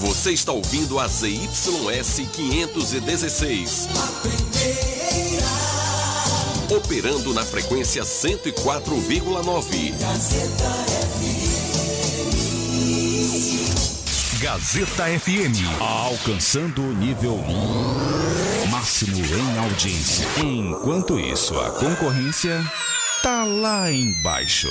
Você está ouvindo a ZYS 516. Operando na frequência 104,9. Gazeta FM. Gazeta FM. Alcançando o nível máximo em audiência. Enquanto isso, a concorrência tá lá embaixo.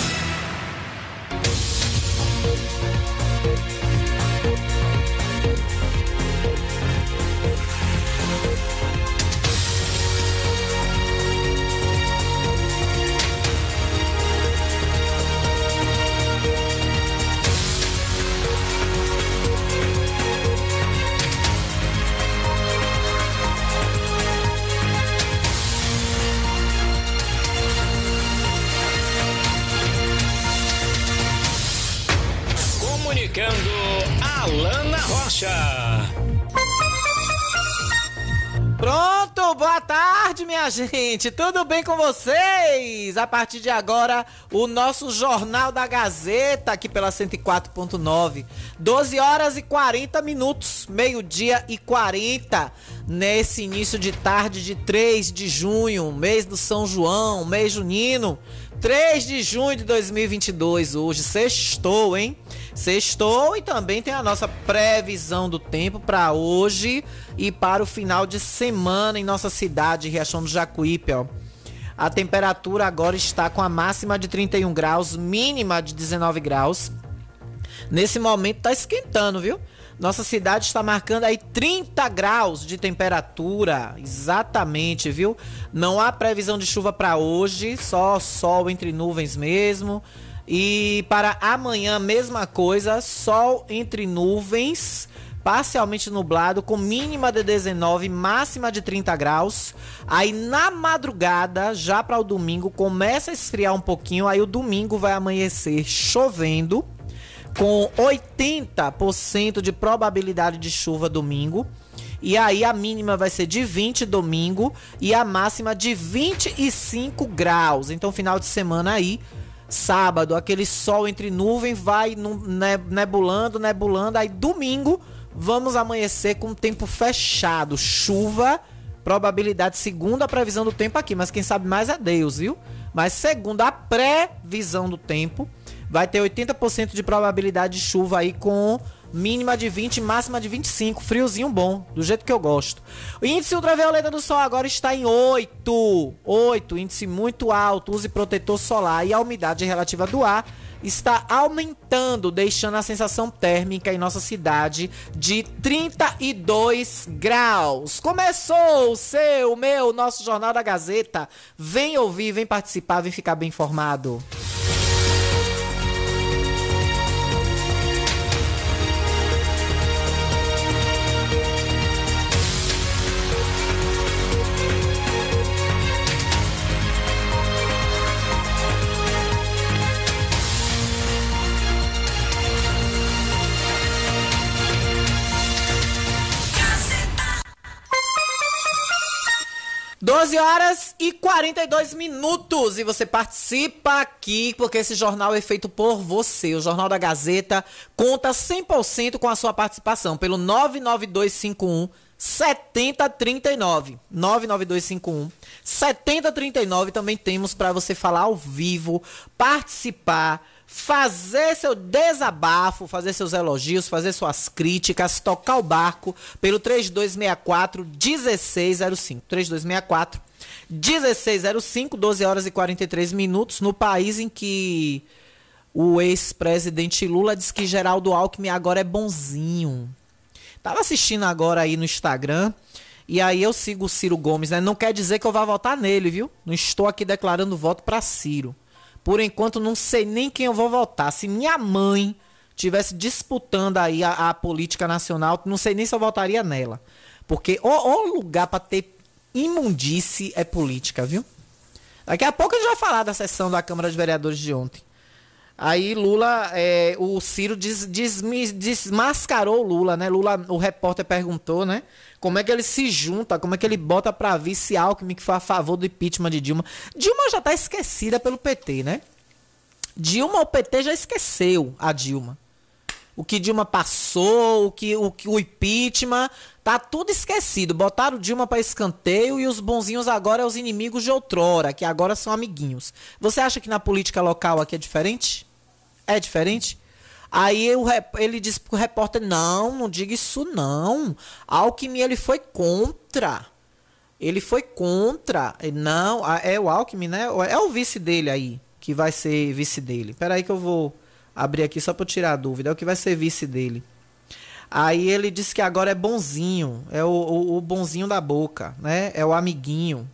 Gente, tudo bem com vocês? A partir de agora, o nosso Jornal da Gazeta, aqui pela 104.9. 12 horas e 40 minutos, meio-dia e 40, nesse início de tarde de 3 de junho, mês do São João, mês junino. 3 de junho de 2022, hoje, sextou, hein? Sextou e também tem a nossa previsão do tempo para hoje e para o final de semana em nossa cidade, Riachão do Jacuípe, ó. A temperatura agora está com a máxima de 31 graus, mínima de 19 graus. Nesse momento está esquentando, viu? Nossa cidade está marcando aí 30 graus de temperatura, exatamente, viu? Não há previsão de chuva para hoje, só sol entre nuvens mesmo. E para amanhã, mesma coisa, sol entre nuvens, parcialmente nublado, com mínima de 19, máxima de 30 graus. Aí na madrugada, já para o domingo, começa a esfriar um pouquinho. Aí o domingo vai amanhecer chovendo, com 80% de probabilidade de chuva domingo. E aí a mínima vai ser de 20 domingo e a máxima de 25 graus. Então, final de semana aí Sábado, aquele sol entre nuvens vai nebulando, nebulando. Aí domingo, vamos amanhecer com tempo fechado. Chuva, probabilidade segundo a previsão do tempo aqui. Mas quem sabe mais é Deus, viu? Mas segundo a previsão do tempo, vai ter 80% de probabilidade de chuva aí com mínima de 20, máxima de 25. Friozinho bom, do jeito que eu gosto. O índice ultravioleta do sol agora está em 8. 8, índice muito alto. Use protetor solar e a umidade relativa do ar está aumentando, deixando a sensação térmica em nossa cidade de 32 graus. Começou o seu, meu, nosso Jornal da Gazeta. Vem ouvir, vem participar, vem ficar bem informado. 12 horas e 42 minutos. E você participa aqui porque esse jornal é feito por você. O Jornal da Gazeta conta 100% com a sua participação pelo 99251 7039 99251 7039 também temos para você falar ao vivo, participar fazer seu desabafo, fazer seus elogios, fazer suas críticas, tocar o barco pelo 3264 1605. 3264 1605, 12 horas e 43 minutos, no país em que o ex-presidente Lula diz que Geraldo Alckmin agora é bonzinho. Tava assistindo agora aí no Instagram. E aí eu sigo o Ciro Gomes, né? Não quer dizer que eu vá votar nele, viu? Não estou aqui declarando voto para Ciro. Por enquanto não sei nem quem eu vou votar. Se minha mãe tivesse disputando aí a, a política nacional, não sei nem se eu votaria nela. Porque o, o lugar para ter imundice é política, viu? Daqui a pouco a gente vai falar da sessão da Câmara de Vereadores de ontem. Aí Lula, é, o Ciro des, des, desmascarou Lula, né? Lula, o repórter perguntou, né? Como é que ele se junta, como é que ele bota pra vice Alckmin que foi a favor do impeachment de Dilma. Dilma já tá esquecida pelo PT, né? Dilma, o PT já esqueceu a Dilma. O que Dilma passou, o que o, o impeachment, tá tudo esquecido. Botaram Dilma para escanteio e os bonzinhos agora é os inimigos de outrora, que agora são amiguinhos. Você acha que na política local aqui é diferente? É diferente? Aí o, ele disse pro repórter: não, não diga isso não. Alckmin ele foi contra. Ele foi contra. Não, é o Alckmin, né? É o vice dele aí, que vai ser vice dele. Peraí que eu vou abrir aqui só para tirar a dúvida. É o que vai ser vice dele. Aí ele disse que agora é bonzinho, é o, o, o bonzinho da boca, né? É o amiguinho.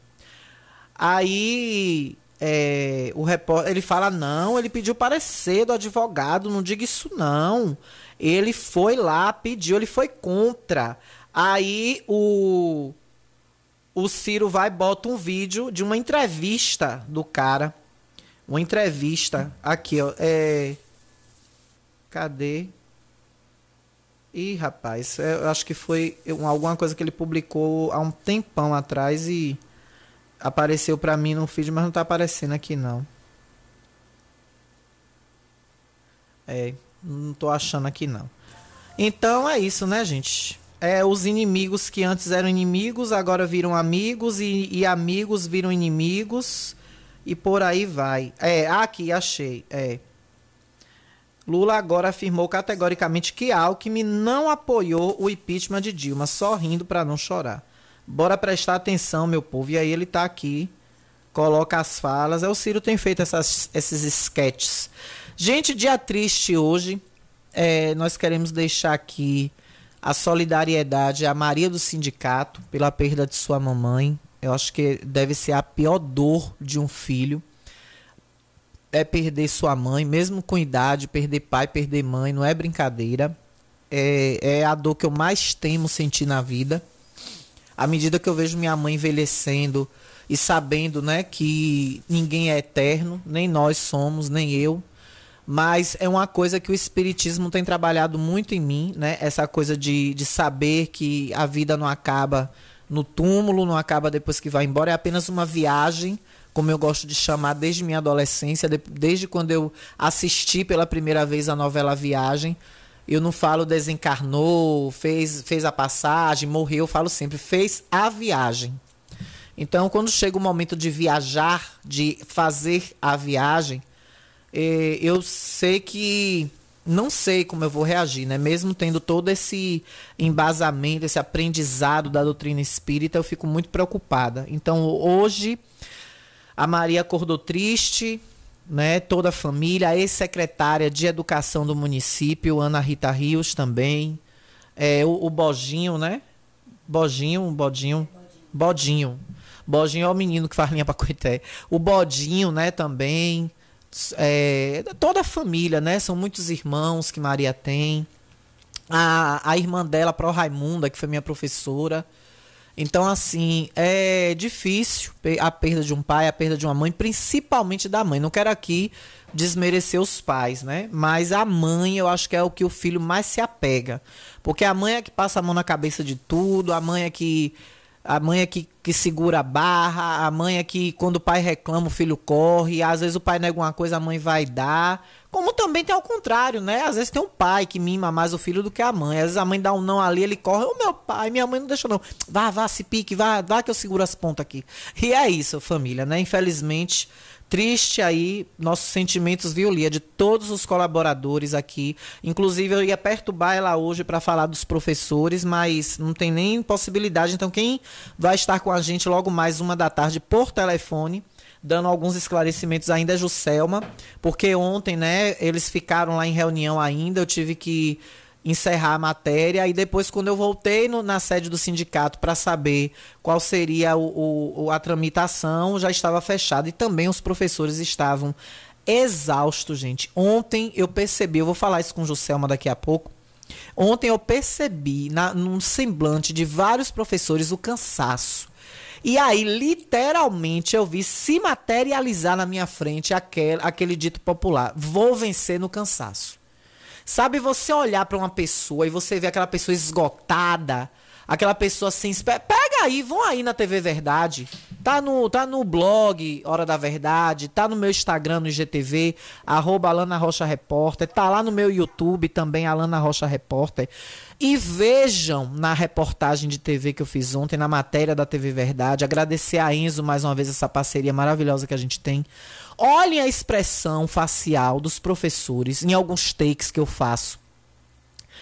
Aí é, o repórter, ele fala não, ele pediu parecer do advogado, não diga isso não. Ele foi lá, pediu, ele foi contra. Aí o o Ciro vai bota um vídeo de uma entrevista do cara, uma entrevista aqui, ó, é cadê? Ih, rapaz, é, eu acho que foi alguma coisa que ele publicou há um tempão atrás e apareceu para mim no feed, mas não tá aparecendo aqui não. É, não tô achando aqui não. Então é isso, né, gente? É os inimigos que antes eram inimigos, agora viram amigos e, e amigos viram inimigos e por aí vai. É, aqui achei. É. Lula agora afirmou categoricamente que Alckmin não apoiou o impeachment de Dilma, só rindo para não chorar. Bora prestar atenção, meu povo. E aí ele tá aqui, coloca as falas. É o Ciro tem feito essas, esses sketches. Gente, dia triste hoje. É, nós queremos deixar aqui a solidariedade à Maria do Sindicato pela perda de sua mamãe. Eu acho que deve ser a pior dor de um filho é perder sua mãe, mesmo com idade, perder pai, perder mãe, não é brincadeira. É, é a dor que eu mais temo sentir na vida. À medida que eu vejo minha mãe envelhecendo e sabendo, né, que ninguém é eterno, nem nós somos, nem eu. Mas é uma coisa que o Espiritismo tem trabalhado muito em mim, né? Essa coisa de, de saber que a vida não acaba no túmulo, não acaba depois que vai embora, é apenas uma viagem como eu gosto de chamar desde minha adolescência, desde quando eu assisti pela primeira vez a novela Viagem. Eu não falo desencarnou, fez, fez a passagem, morreu, eu falo sempre, fez a viagem. Então, quando chega o momento de viajar, de fazer a viagem, eh, eu sei que não sei como eu vou reagir, né? Mesmo tendo todo esse embasamento, esse aprendizado da doutrina espírita, eu fico muito preocupada. Então, hoje a Maria acordou triste, né? Toda a família, a ex-secretária de Educação do município, Ana Rita Rios também. É, o, o né? Bojinho, Bodinho. Bodinho. Bodinho é o menino que faz linha para Coité. O Bodinho, né, também. É, toda a família, né? São muitos irmãos que Maria tem. A, a irmã dela, Pro Raimunda, que foi minha professora. Então, assim, é difícil a perda de um pai, a perda de uma mãe, principalmente da mãe. Não quero aqui desmerecer os pais, né? Mas a mãe, eu acho que é o que o filho mais se apega. Porque a mãe é que passa a mão na cabeça de tudo, a mãe é que a mãe é que, que segura a barra, a mãe é que quando o pai reclama, o filho corre, às vezes o pai nega uma coisa, a mãe vai dar. Como também tem ao contrário, né? Às vezes tem um pai que mima mais o filho do que a mãe. Às vezes a mãe dá um não ali, ele corre, o meu pai, minha mãe não deixa não. Vá, vá, se pique, vá, vá que eu seguro as pontas aqui. E é isso, família, né? Infelizmente, triste aí, nossos sentimentos, viu, Lia, de todos os colaboradores aqui. Inclusive, eu ia perturbar ela hoje para falar dos professores, mas não tem nem possibilidade. Então, quem vai estar com a gente logo mais uma da tarde por telefone, dando alguns esclarecimentos ainda é Juscelma, porque ontem, né, eles ficaram lá em reunião ainda, eu tive que encerrar a matéria e depois quando eu voltei no, na sede do sindicato para saber qual seria o, o, a tramitação já estava fechado e também os professores estavam exausto, gente. Ontem eu percebi, eu vou falar isso com Juscelma daqui a pouco. Ontem eu percebi na, num semblante de vários professores o cansaço. E aí, literalmente, eu vi se materializar na minha frente aquele, aquele dito popular: vou vencer no cansaço. Sabe você olhar para uma pessoa e você ver aquela pessoa esgotada, aquela pessoa assim, pega aí, vão aí na TV Verdade. Tá no, tá no blog Hora da Verdade, tá no meu Instagram, no IGTV, arroba Alana Rocha Repórter, tá lá no meu YouTube também, Alana Rocha Repórter. E vejam na reportagem de TV que eu fiz ontem, na matéria da TV Verdade, agradecer a Enzo mais uma vez essa parceria maravilhosa que a gente tem. Olhem a expressão facial dos professores em alguns takes que eu faço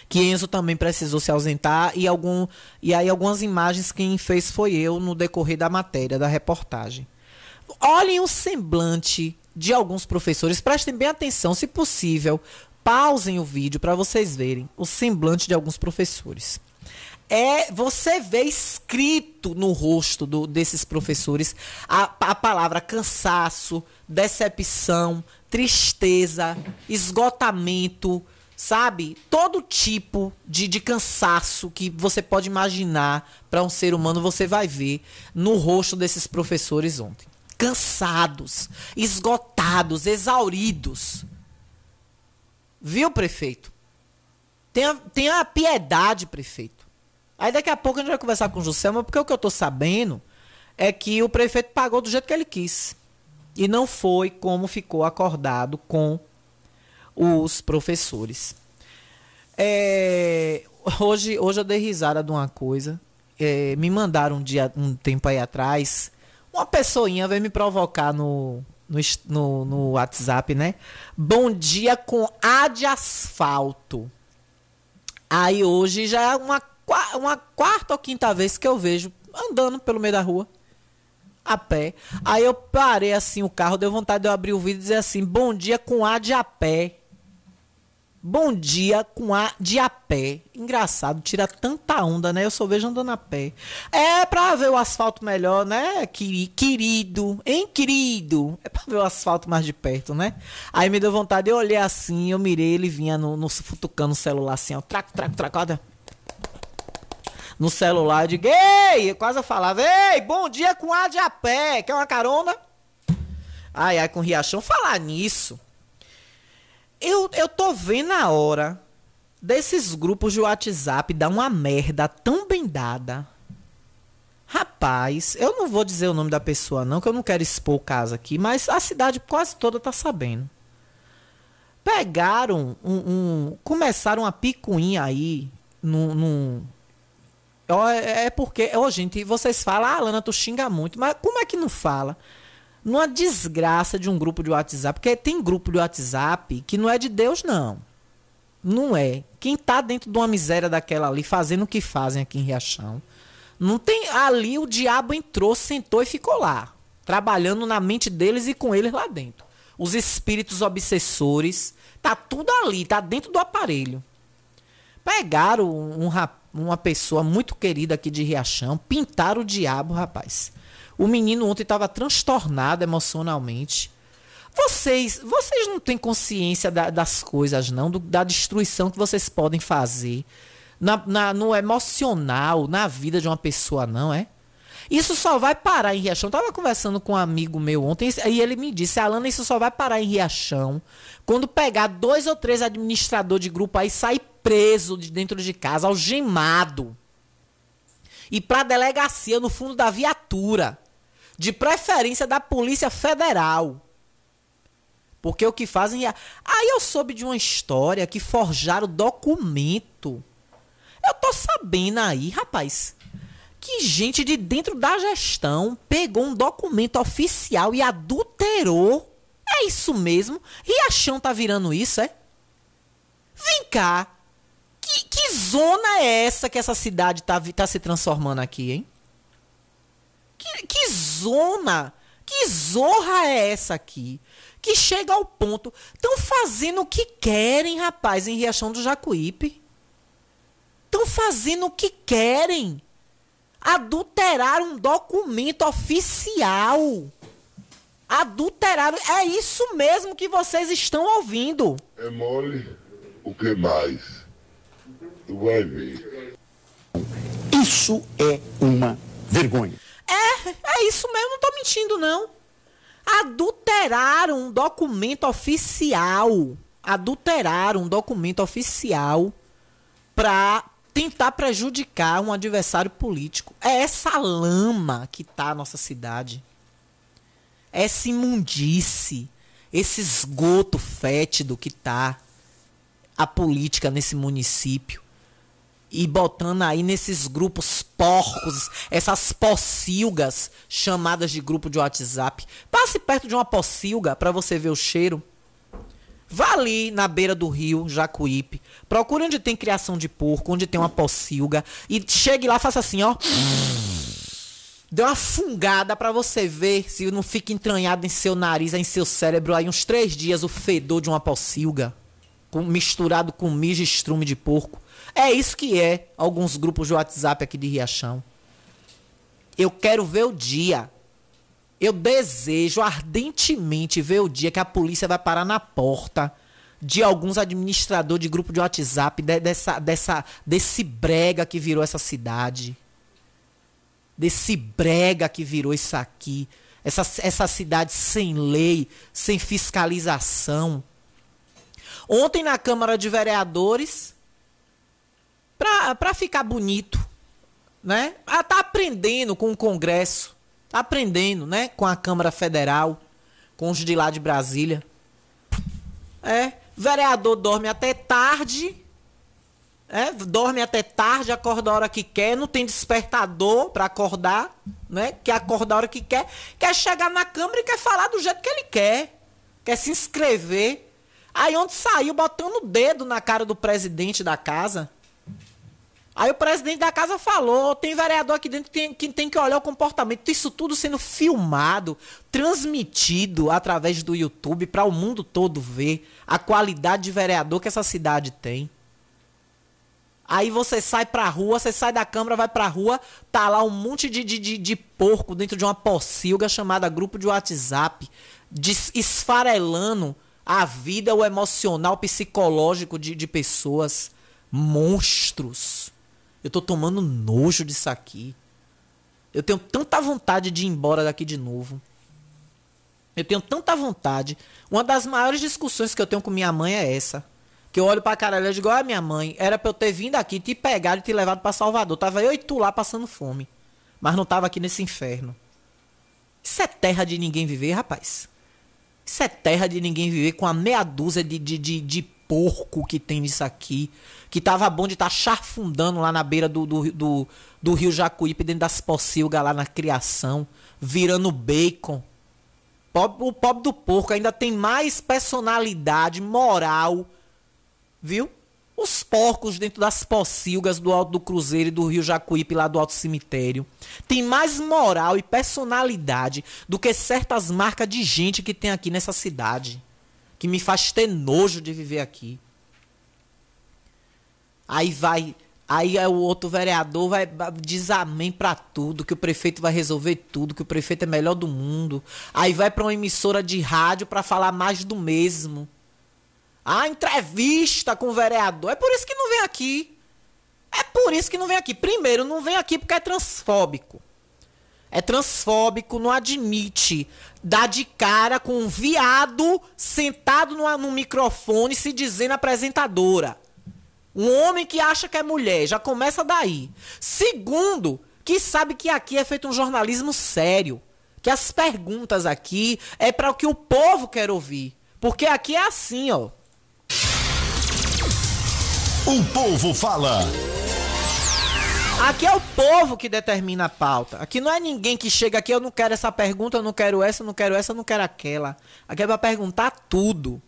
que Enzo também precisou se ausentar e algum e aí algumas imagens quem fez foi eu no decorrer da matéria da reportagem. Olhem o semblante de alguns professores, prestem bem atenção, se possível, pausem o vídeo para vocês verem o semblante de alguns professores. É, você vê escrito no rosto do, desses professores a, a palavra cansaço, decepção, tristeza, esgotamento, sabe? Todo tipo de, de cansaço que você pode imaginar para um ser humano, você vai ver no rosto desses professores ontem. Cansados, esgotados, exauridos. Viu, prefeito? Tenha, tenha piedade, prefeito. Aí daqui a pouco a gente vai conversar com o Juscelma, porque o que eu tô sabendo é que o prefeito pagou do jeito que ele quis. E não foi como ficou acordado com os professores. É, hoje, hoje eu dei risada de uma coisa. É, me mandaram um, dia, um tempo aí atrás. Uma pessoinha veio me provocar no, no, no, no WhatsApp, né? Bom dia com A de asfalto. Aí hoje já é uma, uma quarta ou quinta vez que eu vejo andando pelo meio da rua a pé. Aí eu parei assim o carro, deu vontade de eu abrir o vídeo e dizer assim: "Bom dia com A de a pé". Bom dia com A de a pé. Engraçado, tira tanta onda, né? Eu só vejo andando a pé. É pra ver o asfalto melhor, né? Querido, hein, querido? É pra ver o asfalto mais de perto, né? Aí me deu vontade, eu olhei assim, eu mirei, ele vinha no, no futucando o celular assim, ó. Traco, traco, traco, olha. No celular, eu digo, ei! Eu falava, ei, bom dia com A de a pé. Quer uma carona? Ai, ai, com Riachão. Falar nisso. Eu, eu tô vendo a hora desses grupos de WhatsApp dar uma merda tão bem dada. Rapaz, eu não vou dizer o nome da pessoa, não, que eu não quero expor o caso aqui, mas a cidade quase toda tá sabendo. Pegaram um. um começaram a picuinha aí num. num é, é porque, oh, gente, vocês falam, ah, Lana, tu xinga muito, mas como é que não fala? Numa desgraça de um grupo de WhatsApp, porque tem grupo de WhatsApp que não é de Deus, não. Não é. Quem tá dentro de uma miséria daquela ali, fazendo o que fazem aqui em Riachão, não tem. Ali o diabo entrou, sentou e ficou lá. Trabalhando na mente deles e com eles lá dentro. Os espíritos obsessores. Tá tudo ali, tá dentro do aparelho. Pegaram um, um, uma pessoa muito querida aqui de Riachão, pintaram o diabo, rapaz. O menino ontem estava transtornado emocionalmente. Vocês, vocês não têm consciência da, das coisas, não, do, da destruição que vocês podem fazer na, na, no emocional, na vida de uma pessoa, não é? Isso só vai parar em Riachão. Tava conversando com um amigo meu ontem e ele me disse, Alana, isso só vai parar em Riachão quando pegar dois ou três administradores de grupo aí sair preso de dentro de casa, algemado. E pra delegacia no fundo da viatura de preferência da Polícia Federal. Porque o que fazem é. Aí eu soube de uma história que forjaram documento. Eu tô sabendo aí, rapaz, que gente de dentro da gestão pegou um documento oficial e adulterou. É isso mesmo? Riachão tá virando isso, é? Vem cá. Que, que zona é essa que essa cidade tá, tá se transformando aqui, hein? Que, que zona, que zorra é essa aqui? Que chega ao ponto. Estão fazendo o que querem, rapaz, em Riachão do Jacuípe. Estão fazendo o que querem. Adulterar um documento oficial. Adulteraram. É isso mesmo que vocês estão ouvindo. É mole? O que mais? Tu vai ver. Isso é uma vergonha. É, é isso mesmo, não tô mentindo, não. Adulteraram um documento oficial. Adulteraram um documento oficial pra tentar prejudicar um adversário político. É essa lama que tá a nossa cidade. Essa imundice, esse esgoto fétido que tá a política nesse município. E botando aí nesses grupos porcos, essas pocilgas chamadas de grupo de WhatsApp. Passe perto de uma pocilga para você ver o cheiro. Vá ali na beira do rio, Jacuípe. Procure onde tem criação de porco, onde tem uma pocilga. E chegue lá, faça assim, ó. Dê uma fungada para você ver se não fica entranhado em seu nariz, em seu cérebro aí uns três dias o fedor de uma pocilga. Com, misturado com mijo e estrume de porco. É isso que é alguns grupos de WhatsApp aqui de Riachão. Eu quero ver o dia eu desejo ardentemente ver o dia que a polícia vai parar na porta de alguns administradores de grupo de WhatsApp de, dessa, dessa, desse brega que virou essa cidade. Desse brega que virou isso aqui. Essa, essa cidade sem lei, sem fiscalização. Ontem na Câmara de Vereadores, para ficar bonito, né? Ah, tá aprendendo com o Congresso aprendendo, né? Com a Câmara Federal, com os de lá de Brasília. É, vereador dorme até tarde. É, dorme até tarde, acorda a hora que quer, não tem despertador para acordar, né? Quer acordar a hora que quer, quer chegar na Câmara e quer falar do jeito que ele quer. Quer se inscrever. Aí onde saiu botando o dedo na cara do presidente da casa. Aí o presidente da casa falou: tem vereador aqui dentro que tem, que tem que olhar o comportamento. Isso tudo sendo filmado, transmitido através do YouTube para o mundo todo ver a qualidade de vereador que essa cidade tem. Aí você sai pra rua, você sai da câmara, vai pra rua, tá lá um monte de, de, de, de porco dentro de uma pocilga chamada grupo de WhatsApp, esfarelando a vida, o emocional, psicológico de, de pessoas. Monstros. Eu tô tomando nojo disso aqui. Eu tenho tanta vontade de ir embora daqui de novo. Eu tenho tanta vontade. Uma das maiores discussões que eu tenho com minha mãe é essa. Que eu olho pra caralho e digo, olha minha mãe, era pra eu ter vindo aqui, te pegado e te levado para Salvador. Tava eu e tu lá passando fome. Mas não tava aqui nesse inferno. Isso é terra de ninguém viver, rapaz. Isso é terra de ninguém viver com a meia dúzia de, de, de, de porco que tem nisso aqui. Que tava bom de estar tá charfundando lá na beira do, do, do, do rio Jacuípe, dentro das pocilgas lá na criação, virando bacon. O pobre do porco ainda tem mais personalidade, moral, viu? Os porcos dentro das pocilgas do Alto do Cruzeiro e do Rio Jacuípe, lá do Alto Cemitério, tem mais moral e personalidade do que certas marcas de gente que tem aqui nessa cidade que me faz ter nojo de viver aqui. Aí vai, aí o outro vereador vai diz amém para tudo, que o prefeito vai resolver tudo, que o prefeito é melhor do mundo. Aí vai para uma emissora de rádio para falar mais do mesmo. A entrevista com o vereador. É por isso que não vem aqui. É por isso que não vem aqui. Primeiro, não vem aqui porque é transfóbico é transfóbico, não admite dar de cara com um viado sentado no, no microfone se dizendo apresentadora. Um homem que acha que é mulher, já começa daí. Segundo, que sabe que aqui é feito um jornalismo sério. Que as perguntas aqui é para o que o povo quer ouvir. Porque aqui é assim, ó. O povo fala. Aqui é o povo que determina a pauta. Aqui não é ninguém que chega aqui, eu não quero essa pergunta, eu não quero essa, eu não quero essa, eu não quero aquela. Aqui é pra perguntar tudo.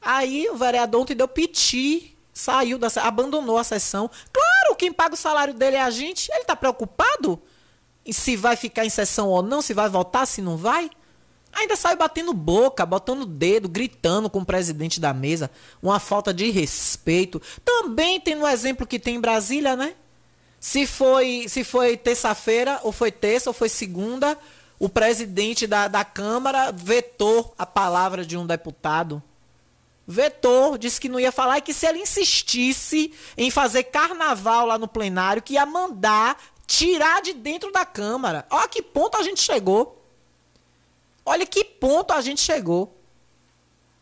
Aí o vereador ontem deu piti, saiu da abandonou a sessão. Claro, quem paga o salário dele é a gente. Ele tá preocupado se vai ficar em sessão ou não, se vai votar, se não vai. Ainda saiu batendo boca, botando dedo, gritando com o presidente da mesa. Uma falta de respeito. Também tem um exemplo que tem em Brasília, né? Se foi, se foi terça-feira, ou foi terça, ou foi segunda, o presidente da, da Câmara vetou a palavra de um deputado. Vetou, disse que não ia falar e que se ele insistisse em fazer carnaval lá no plenário, que ia mandar tirar de dentro da Câmara. Olha que ponto a gente chegou. Olha que ponto a gente chegou.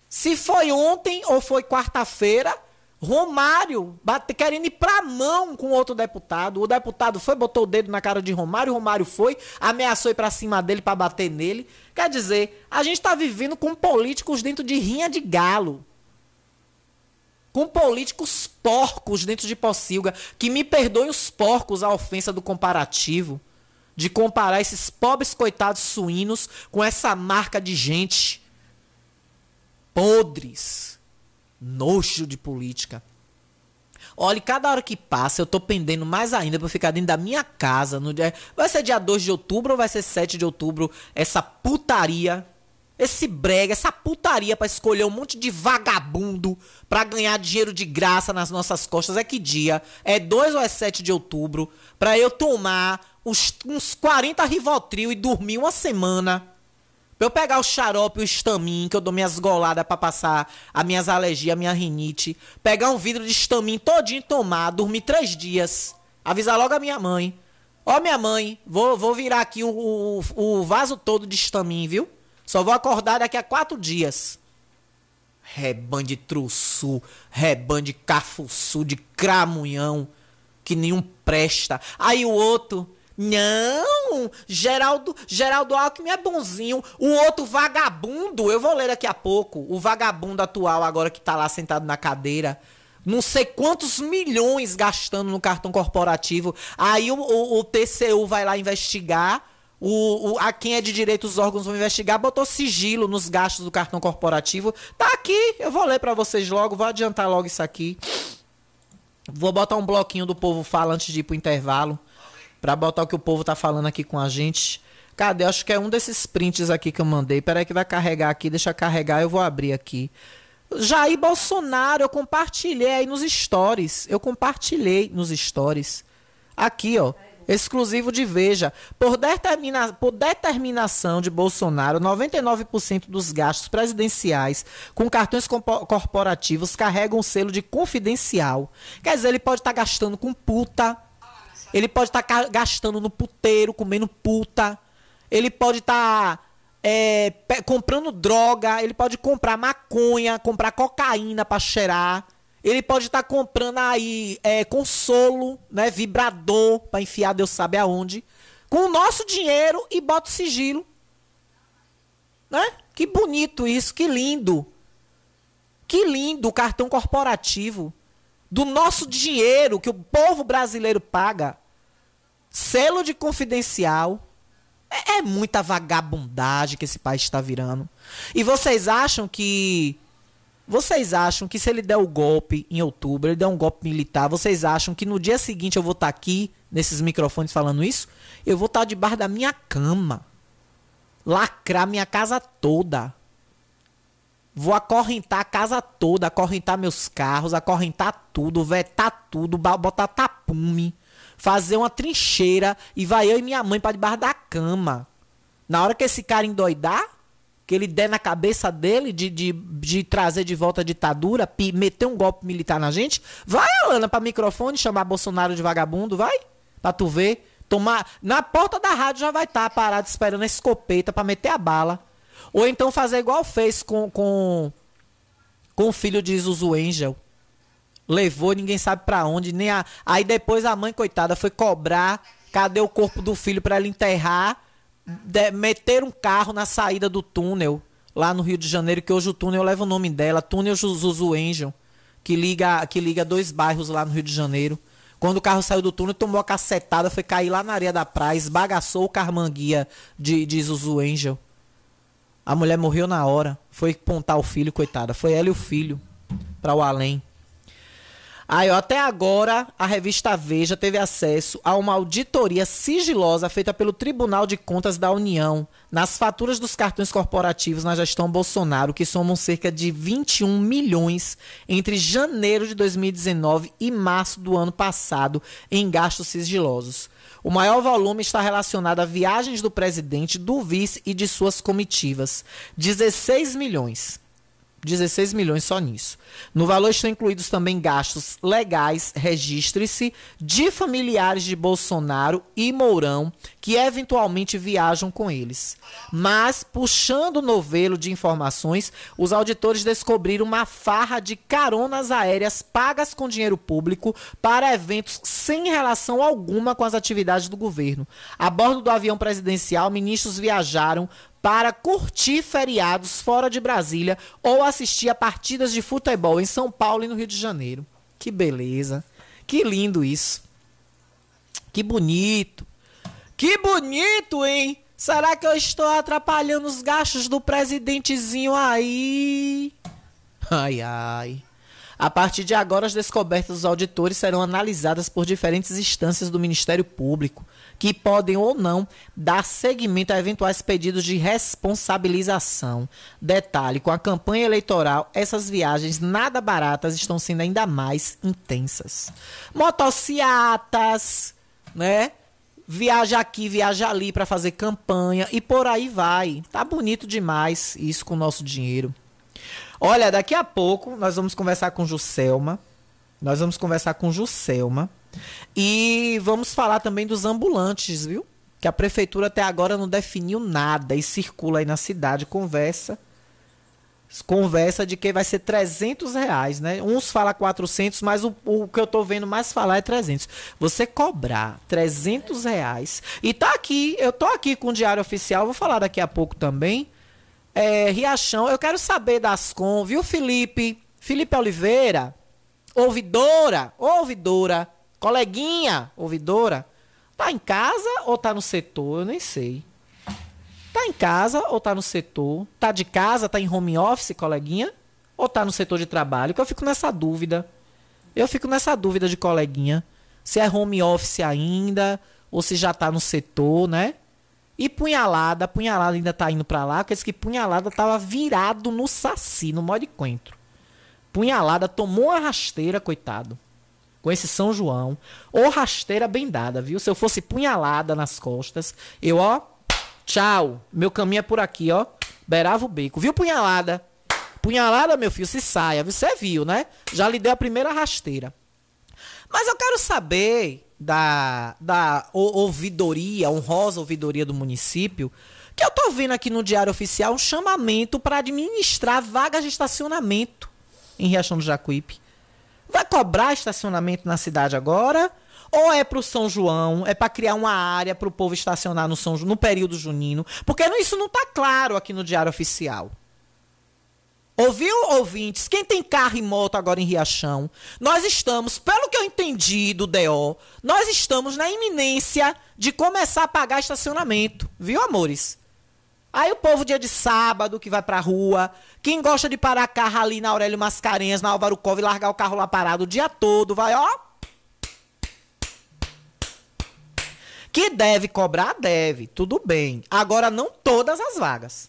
Se foi ontem ou foi quarta-feira, Romário bate, querendo ir pra mão com outro deputado. O deputado foi, botou o dedo na cara de Romário, Romário foi, ameaçou ir pra cima dele para bater nele. Quer dizer, a gente tá vivendo com políticos dentro de rinha de galo. Com políticos porcos dentro de Pocilga. Que me perdoem os porcos a ofensa do comparativo. De comparar esses pobres coitados suínos com essa marca de gente. Podres nojo de política. Olha, cada hora que passa eu tô pendendo mais ainda pra ficar dentro da minha casa. No dia... Vai ser dia 2 de outubro ou vai ser 7 de outubro? Essa putaria, esse brega, essa putaria para escolher um monte de vagabundo para ganhar dinheiro de graça nas nossas costas. É que dia? É 2 ou é 7 de outubro? Pra eu tomar uns, uns 40 Rivotril e dormir uma semana Pra eu pegar o xarope, o estamin, que eu dou minhas goladas para passar as minhas alergias, a minha rinite. Pegar um vidro de estamin todinho tomar, dormir três dias. Avisar logo a minha mãe. Ó, minha mãe, vou, vou virar aqui o, o, o vaso todo de estamin, viu? Só vou acordar daqui a quatro dias. Rebanho de trussu, rebanho de cafuçu, de cramunhão, que nenhum presta. Aí o outro não, Geraldo, Geraldo Alckmin é bonzinho. O outro vagabundo, eu vou ler daqui a pouco. O vagabundo atual agora que tá lá sentado na cadeira. Não sei quantos milhões gastando no cartão corporativo. Aí o, o, o TCU vai lá investigar. O, o, a quem é de direito os órgãos vão investigar, botou sigilo nos gastos do cartão corporativo. Tá aqui, eu vou ler para vocês logo, vou adiantar logo isso aqui. Vou botar um bloquinho do povo fala antes de ir pro intervalo para botar o que o povo tá falando aqui com a gente. Cadê? Acho que é um desses prints aqui que eu mandei. Peraí que vai carregar aqui, deixa carregar, eu vou abrir aqui. Jair Bolsonaro, eu compartilhei aí nos stories. Eu compartilhei nos stories. Aqui, ó. Exclusivo de Veja. Por, determina, por determinação de Bolsonaro, 99% dos gastos presidenciais com cartões corporativos carregam o selo de confidencial. Quer dizer, ele pode estar tá gastando com puta, ele pode estar tá gastando no puteiro, comendo puta. Ele pode estar tá, é, comprando droga. Ele pode comprar maconha, comprar cocaína para cheirar. Ele pode estar tá comprando aí é, consolo, né, vibrador para enfiar Deus sabe aonde. Com o nosso dinheiro e bota o sigilo. Né? Que bonito isso, que lindo. Que lindo o cartão corporativo do nosso dinheiro que o povo brasileiro paga Selo de confidencial. É, é muita vagabundagem que esse país está virando. E vocês acham que. Vocês acham que se ele der o golpe em outubro, ele der um golpe militar, vocês acham que no dia seguinte eu vou estar tá aqui, nesses microfones falando isso? Eu vou estar tá debaixo da minha cama. Lacrar minha casa toda. Vou acorrentar a casa toda, acorrentar meus carros, acorrentar tudo, vetar tudo, botar tapume fazer uma trincheira e vai eu e minha mãe para debaixo da cama. Na hora que esse cara endoidar, que ele der na cabeça dele de, de, de trazer de volta a ditadura, meter um golpe militar na gente, vai, Alana, pra microfone chamar Bolsonaro de vagabundo, vai? Pra tu ver. Tomar. Na porta da rádio já vai estar tá parado esperando a escopeta para meter a bala. Ou então fazer igual fez com, com, com o filho de Zuzu Angel levou, ninguém sabe para onde, nem a... aí depois a mãe coitada foi cobrar, cadê o corpo do filho para ela enterrar, de... meter um carro na saída do túnel lá no Rio de Janeiro, que hoje o túnel leva o nome dela, túnel Zuzu Angel, que liga que liga dois bairros lá no Rio de Janeiro. Quando o carro saiu do túnel, tomou a cacetada, foi cair lá na areia da praia, esbagaçou o carmanguia de, de Zuzu Angel. A mulher morreu na hora. Foi pontar o filho, coitada. Foi ela e o filho para o além. Aí, ó, até agora, a revista Veja teve acesso a uma auditoria sigilosa feita pelo Tribunal de Contas da União nas faturas dos cartões corporativos na gestão Bolsonaro, que somam cerca de 21 milhões entre janeiro de 2019 e março do ano passado em gastos sigilosos. O maior volume está relacionado a viagens do presidente, do vice e de suas comitivas. 16 milhões. 16 milhões só nisso. No valor estão incluídos também gastos legais, registre-se, de familiares de Bolsonaro e Mourão, que eventualmente viajam com eles. Mas, puxando o novelo de informações, os auditores descobriram uma farra de caronas aéreas pagas com dinheiro público para eventos sem relação alguma com as atividades do governo. A bordo do avião presidencial, ministros viajaram para curtir feriados fora de Brasília ou assistir a partidas de futebol em São Paulo e no Rio de Janeiro. Que beleza. Que lindo isso. Que bonito. Que bonito, hein? Será que eu estou atrapalhando os gastos do presidentezinho aí? Ai, ai. A partir de agora, as descobertas dos auditores serão analisadas por diferentes instâncias do Ministério Público, que podem ou não dar seguimento a eventuais pedidos de responsabilização. Detalhe: com a campanha eleitoral, essas viagens nada baratas estão sendo ainda mais intensas. Motociatas, né? Viaja aqui, viaja ali para fazer campanha e por aí vai. Tá bonito demais isso com o nosso dinheiro. Olha, daqui a pouco nós vamos conversar com Juscelma. Nós vamos conversar com Juscelma e vamos falar também dos ambulantes, viu? Que a prefeitura até agora não definiu nada e circula aí na cidade, conversa. Conversa de que vai ser 300 reais, né? Uns falam 400, mas o, o que eu tô vendo mais falar é 300. Você cobrar 300 reais. E tá aqui, eu tô aqui com o Diário Oficial, vou falar daqui a pouco também. É, Riachão, eu quero saber das com, viu, Felipe? Felipe Oliveira, ouvidora, ouvidora Coleguinha, ouvidora, tá em casa ou tá no setor? Eu nem sei. Tá em casa ou tá no setor? Tá de casa, tá em home office, coleguinha? Ou tá no setor de trabalho? Que eu fico nessa dúvida. Eu fico nessa dúvida de coleguinha. Se é home office ainda, ou se já tá no setor, né? E punhalada, punhalada ainda tá indo pra lá, porque que punhalada tava virado no saci, no modo de coentro. Punhalada tomou uma rasteira, coitado com esse São João, ou rasteira bem dada, viu? Se eu fosse punhalada nas costas, eu, ó, tchau, meu caminho é por aqui, ó, beirava o beco, viu, punhalada? Punhalada, meu filho, se saia, você viu, né? Já lhe deu a primeira rasteira. Mas eu quero saber da, da ouvidoria, honrosa ouvidoria do município, que eu tô vendo aqui no Diário Oficial um chamamento para administrar vagas de estacionamento em Riachão do Jacuípe. Vai cobrar estacionamento na cidade agora? Ou é para o São João? É para criar uma área para o povo estacionar no, São, no período junino? Porque isso não está claro aqui no Diário Oficial. Ouviu, ouvintes? Quem tem carro e moto agora em Riachão? Nós estamos, pelo que eu entendi do DO, nós estamos na iminência de começar a pagar estacionamento. Viu, amores? Aí o povo, dia de sábado, que vai pra rua. Quem gosta de parar carro ali na Aurélio Mascarenhas, na Álvaro Cove, largar o carro lá parado o dia todo, vai, ó. Que deve cobrar, deve. Tudo bem. Agora, não todas as vagas.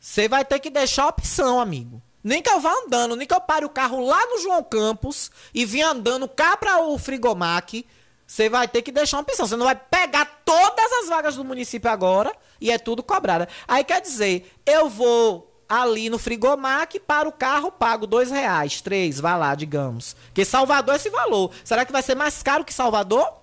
Você vai ter que deixar a opção, amigo. Nem que eu vá andando, nem que eu pare o carro lá no João Campos e vim andando cá para o Frigomac você vai ter que deixar uma opção. Você não vai pegar todas as vagas do município agora e é tudo cobrada. Aí quer dizer, eu vou ali no Frigomac, para o carro, pago dois reais, três, vai lá, digamos. Que Salvador é esse valor. Será que vai ser mais caro que Salvador?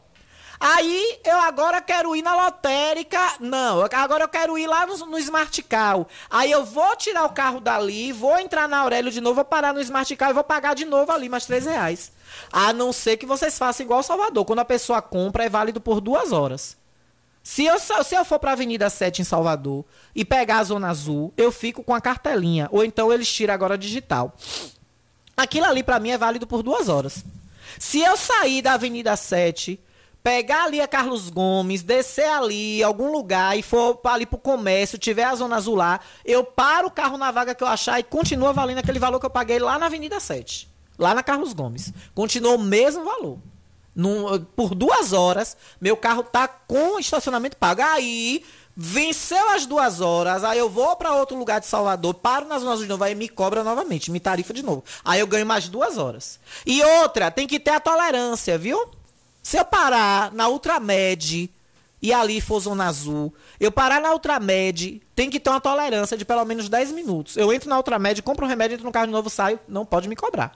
Aí eu agora quero ir na lotérica. Não, agora eu quero ir lá no, no Smart Car. Aí eu vou tirar o carro dali, vou entrar na Aurélio de novo, vou parar no Smart Car e vou pagar de novo ali mais três reais. A não ser que vocês façam igual Salvador. Quando a pessoa compra, é válido por duas horas. Se eu, se eu for para a Avenida 7 em Salvador e pegar a Zona Azul, eu fico com a cartelinha. Ou então eles tiram agora digital. Aquilo ali para mim é válido por duas horas. Se eu sair da Avenida 7, pegar ali a Carlos Gomes, descer ali algum lugar e for ali pro comércio, tiver a Zona Azul lá, eu paro o carro na vaga que eu achar e continua valendo aquele valor que eu paguei lá na Avenida 7. lá na Carlos Gomes. Continuou o mesmo valor. Num- por duas horas, meu carro tá com estacionamento pago. Aí, venceu as duas horas, aí eu vou para outro lugar de Salvador, paro nas lojas de novo, aí me cobra novamente, me tarifa de novo. Aí eu ganho mais duas horas. E outra, tem que ter a tolerância, viu? Se eu parar na Ultramed e ali for zona azul, eu parar na Ultramed, tem que ter uma tolerância de pelo menos 10 minutos. Eu entro na Ultramed, compro um remédio, entro no carro de novo, saio, não pode me cobrar.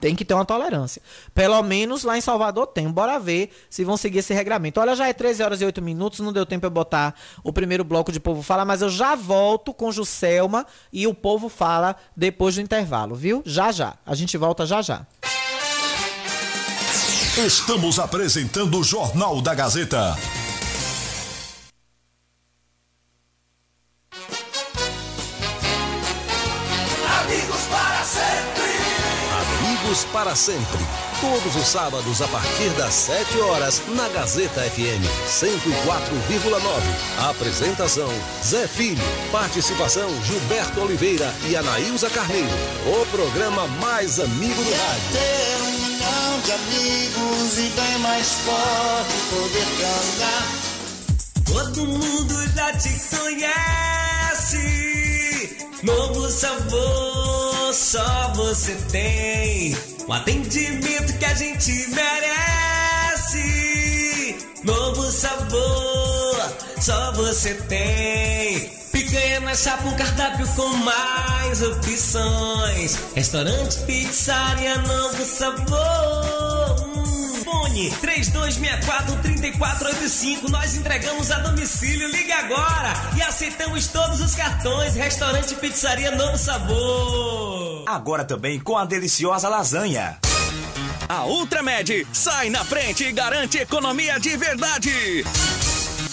Tem que ter uma tolerância. Pelo menos lá em Salvador tem. Bora ver se vão seguir esse regramento. Olha, já é 13 horas e 8 minutos, não deu tempo eu botar o primeiro bloco de Povo Fala, mas eu já volto com Juscelma e o Povo Fala depois do intervalo, viu? Já já. A gente volta já já. Estamos apresentando o Jornal da Gazeta. Amigos para sempre. Amigos para sempre. Todos os sábados a partir das 7 horas na Gazeta FM 104,9. Apresentação Zé Filho. Participação Gilberto Oliveira e Anaísa Carneiro. O programa mais amigo do rádio. Milhão de amigos e bem mais forte poder cantar. Todo mundo já te conhece. Novo sabor, só você tem. O atendimento que a gente merece. Novo sabor, só você tem. Picanha na chapa, um cardápio com mais opções. Restaurante, pizzaria, novo sabor. Hum. Fone 3264-3485. Nós entregamos a domicílio. Ligue agora e aceitamos todos os cartões. Restaurante Pizzaria Novo Sabor. Agora também com a deliciosa lasanha. A Ultramed sai na frente e garante economia de verdade.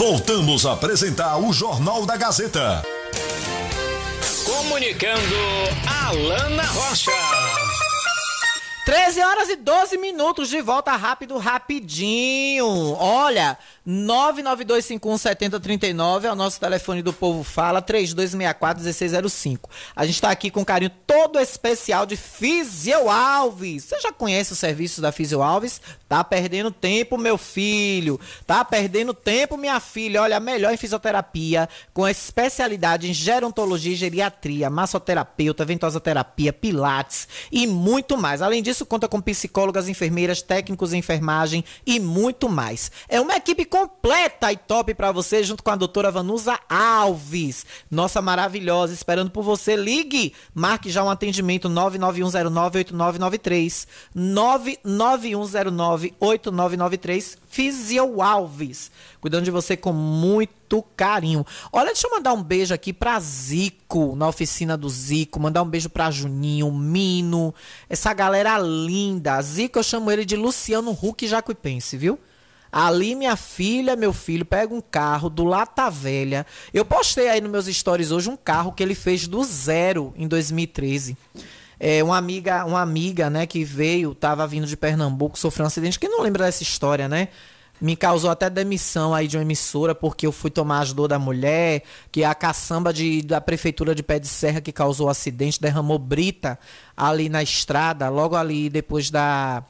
Voltamos a apresentar o Jornal da Gazeta. Comunicando Alana Rocha. 13 horas e 12 minutos de volta rápido, rapidinho. Olha, 992517039 é o nosso telefone do Povo Fala, 3264-1605. A gente está aqui com carinho todo especial de Fisio Alves. Você já conhece os serviços da Fisio Alves? Tá perdendo tempo, meu filho. Tá perdendo tempo, minha filha. Olha, melhor em fisioterapia, com especialidade em gerontologia e geriatria, massoterapeuta, ventosoterapia, pilates e muito mais. Além disso, conta com psicólogas, enfermeiras, técnicos em enfermagem e muito mais. É uma equipe completa e top para você, junto com a doutora Vanusa Alves, nossa maravilhosa, esperando por você. Ligue, marque já um atendimento 991098993, 991098993, Fisio Alves, cuidando de você com muito carinho. Olha, deixa eu mandar um beijo aqui pra Zico, na oficina do Zico, mandar um beijo pra Juninho, Mino, essa galera linda. Zico, eu chamo ele de Luciano Huck Jacuipense, viu? Ali, minha filha, meu filho, pega um carro do Lata Velha. Eu postei aí nos meus stories hoje um carro que ele fez do zero em 2013. É, uma amiga, uma amiga, né, que veio, tava vindo de Pernambuco, sofreu um acidente. Quem não lembra dessa história, né? Me causou até demissão aí de uma emissora porque eu fui tomar as dor da mulher, que a caçamba de, da prefeitura de Pé de Serra que causou o acidente derramou brita ali na estrada, logo ali depois da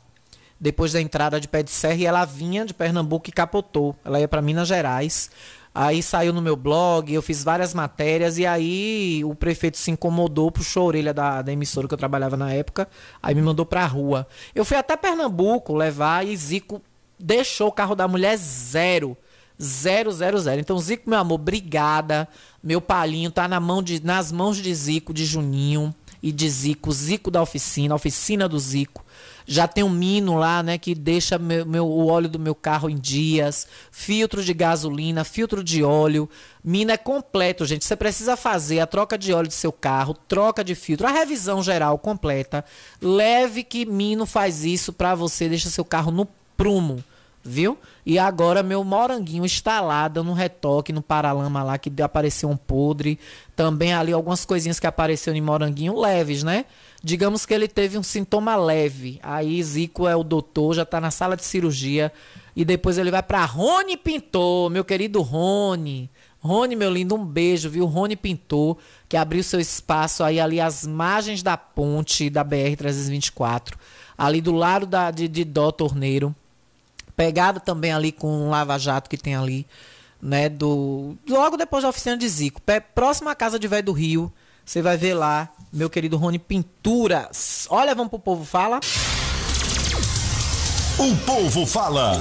depois da entrada de Pé de Serra e ela vinha de Pernambuco e capotou. Ela ia para Minas Gerais. Aí saiu no meu blog, eu fiz várias matérias e aí o prefeito se incomodou, puxou a orelha da, da emissora que eu trabalhava na época, aí me mandou pra rua. Eu fui até Pernambuco levar e Zico deixou o carro da mulher zero. Zero, zero, zero. Então, Zico, meu amor, obrigada. Meu palinho tá na mão de, nas mãos de Zico, de Juninho e de Zico. Zico da oficina, oficina do Zico. Já tem um mino lá, né, que deixa meu, meu, o óleo do meu carro em dias, filtro de gasolina, filtro de óleo. Mino é completo, gente. Você precisa fazer a troca de óleo do seu carro, troca de filtro, a revisão geral completa. Leve que Mino faz isso para você, deixa seu carro no prumo viu? E agora meu moranguinho instalado no retoque, no paralama lá, que apareceu um podre. Também ali algumas coisinhas que apareceram em moranguinho leves, né? Digamos que ele teve um sintoma leve. Aí Zico é o doutor, já tá na sala de cirurgia. E depois ele vai para Rony Pintor, meu querido Rony. Rony, meu lindo, um beijo, viu? Rony Pintor, que abriu seu espaço aí ali às margens da ponte da BR-324, ali do lado da, de, de Dó Torneiro pegado também ali com um lava-jato que tem ali, né? Do, logo depois da oficina de Zico. Próximo à Casa de Velho do Rio, você vai ver lá, meu querido Rony Pinturas. Olha, vamos pro Povo Fala. O Povo Fala.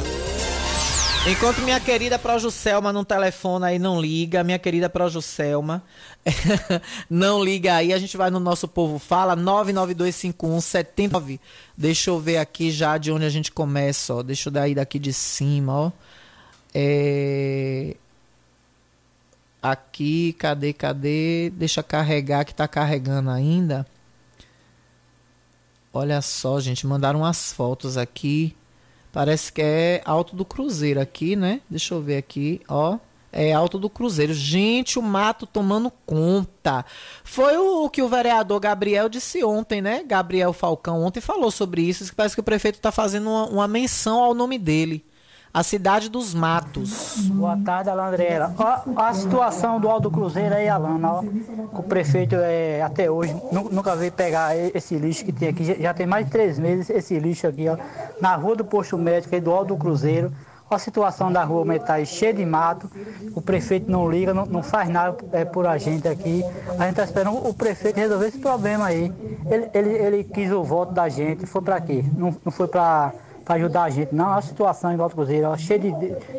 Enquanto minha querida Projuselma não telefona aí, não liga, minha querida Projuselma, não liga aí, a gente vai no nosso povo fala 9925179. Deixa eu ver aqui já de onde a gente começa, ó. Deixa eu dar aí daqui de cima, ó. É... Aqui, cadê, cadê? Deixa carregar que tá carregando ainda. Olha só, gente, mandaram umas fotos aqui. Parece que é Alto do Cruzeiro aqui, né? Deixa eu ver aqui, ó. É Alto do Cruzeiro. Gente, o mato tomando conta. Foi o que o vereador Gabriel disse ontem, né? Gabriel Falcão ontem falou sobre isso. Parece que o prefeito está fazendo uma, uma menção ao nome dele a cidade dos matos. Boa tarde, Alandrela. Ó, a situação do Alto Cruzeiro aí, Alana, ó, o prefeito é, até hoje nunca veio pegar esse lixo que tem aqui. Já tem mais de três meses esse lixo aqui, ó, na rua do posto médico aí do Alto Cruzeiro. Ó, a situação da rua está cheia de mato, o prefeito não liga, não, não faz nada é, por a gente aqui. A gente está esperando o prefeito resolver esse problema aí. Ele, ele, ele quis o voto da gente, foi para quê? Não, não foi para para ajudar a gente. Não, a situação em Alto Cruzeiro, ó, cheia de,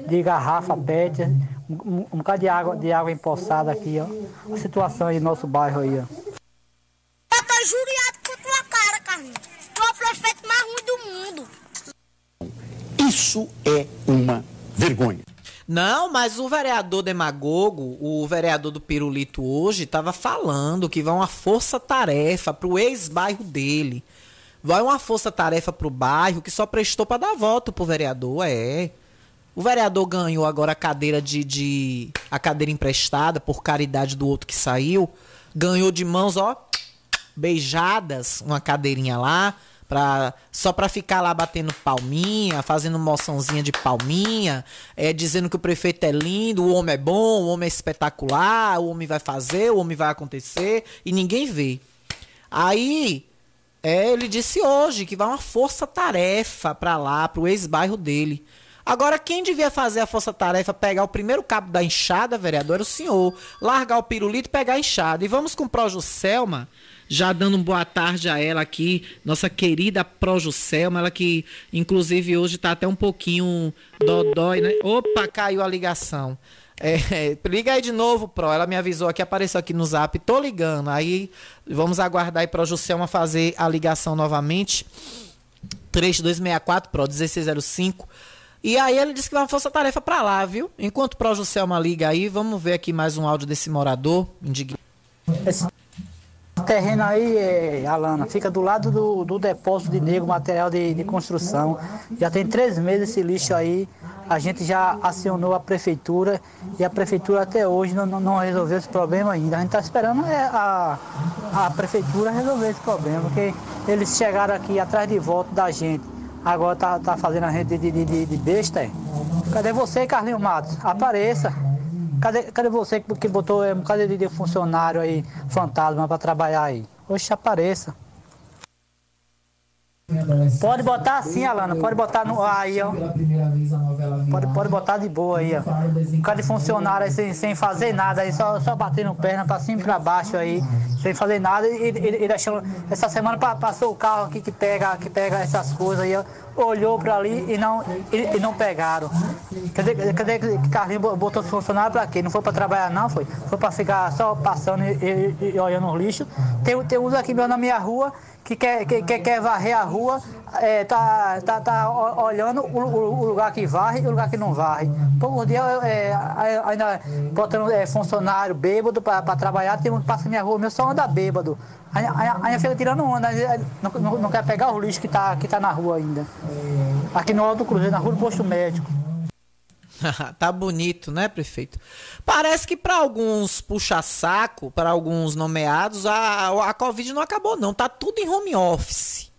de, garrafa, pet, um, um bocado de água, de água empoçada aqui, ó. A situação aí no nosso bairro aí, ó. Eu tô juriado com tua cara, Carlinhos. Tu é o prefeito mais ruim do mundo. Isso é uma vergonha. Não, mas o vereador demagogo, o vereador do Pirulito hoje, estava falando que vai uma força-tarefa para o ex-bairro dele. Vai uma força-tarefa pro bairro que só prestou para dar voto pro vereador, é. O vereador ganhou agora a cadeira de, de, a cadeira emprestada por caridade do outro que saiu. Ganhou de mãos, ó, beijadas, uma cadeirinha lá Pra, só pra ficar lá batendo palminha, fazendo moçãozinha de palminha, é, dizendo que o prefeito é lindo, o homem é bom, o homem é espetacular, o homem vai fazer, o homem vai acontecer, e ninguém vê. Aí, é, ele disse hoje que vai uma força-tarefa pra lá, pro ex-bairro dele. Agora, quem devia fazer a força-tarefa, pegar o primeiro cabo da enxada, vereador, era o senhor. Largar o pirulito e pegar a enxada. E vamos com o Projuselma, já dando uma boa tarde a ela aqui, nossa querida Projuselma, ela que, inclusive, hoje está até um pouquinho dodói, né? Opa, caiu a ligação. É, liga aí de novo, Pro. Ela me avisou aqui, apareceu aqui no zap. Tô ligando. Aí vamos aguardar aí para Juscelma fazer a ligação novamente. 3264 Pro 1605. E aí ele disse que vai uma força-tarefa para lá, viu? Enquanto o Pro Juscelma liga aí, vamos ver aqui mais um áudio desse morador indignado. Esse terreno aí, Alana, fica do lado do, do depósito de negro, material de, de construção. Já tem três meses esse lixo aí. A gente já acionou a prefeitura e a prefeitura até hoje não, não, resolveu esse problema ainda. A gente está esperando é, a, a prefeitura resolver esse problema, porque eles chegaram aqui atrás de volta da gente. Agora tá, tá fazendo a gente de, de, de, de besta. é? Cadê você, Carlinhos Matos? Apareça. Cadê, cadê você que botou um bocado de, de funcionário aí, fantasma, para trabalhar aí? Oxe, apareça. Pode botar assim, Alana, pode botar no aí, ó. Pode, pode botar de boa aí, ó. Cara de funcionário aí sem, sem fazer nada aí, só, só batendo perna pra cima e pra baixo aí, sem fazer nada e, e, e deixando. Essa semana pa- passou o carro aqui que pega, que pega essas coisas aí, ó. Olhou pra ali e não, e, e não pegaram. Cadê, cadê que Carlinhos bo- botou os funcionários pra quê? Não foi pra trabalhar não, foi? Foi pra ficar só passando e, e- e olhando os lixos. Tem, tem uns aqui na minha rua que quer, que, que quer varrer a rua, é, tá, tá, tá olhando o, o- lugar que varre e o lugar que não varre. Todo dia é, ainda botando é, funcionário bêbado para trabalhar, tem um que passa minha rua, meu só anda bêbado. Aí fica tirando onda, não, não, não quer pegar o lixo que tá, que tá na rua ainda. Aqui no Alto Cruzeiro, na rua do posto médico. tá bonito, né, prefeito? Parece que para alguns puxa-saco, para alguns nomeados, a, a Covid não acabou, não. Tá tudo em home office.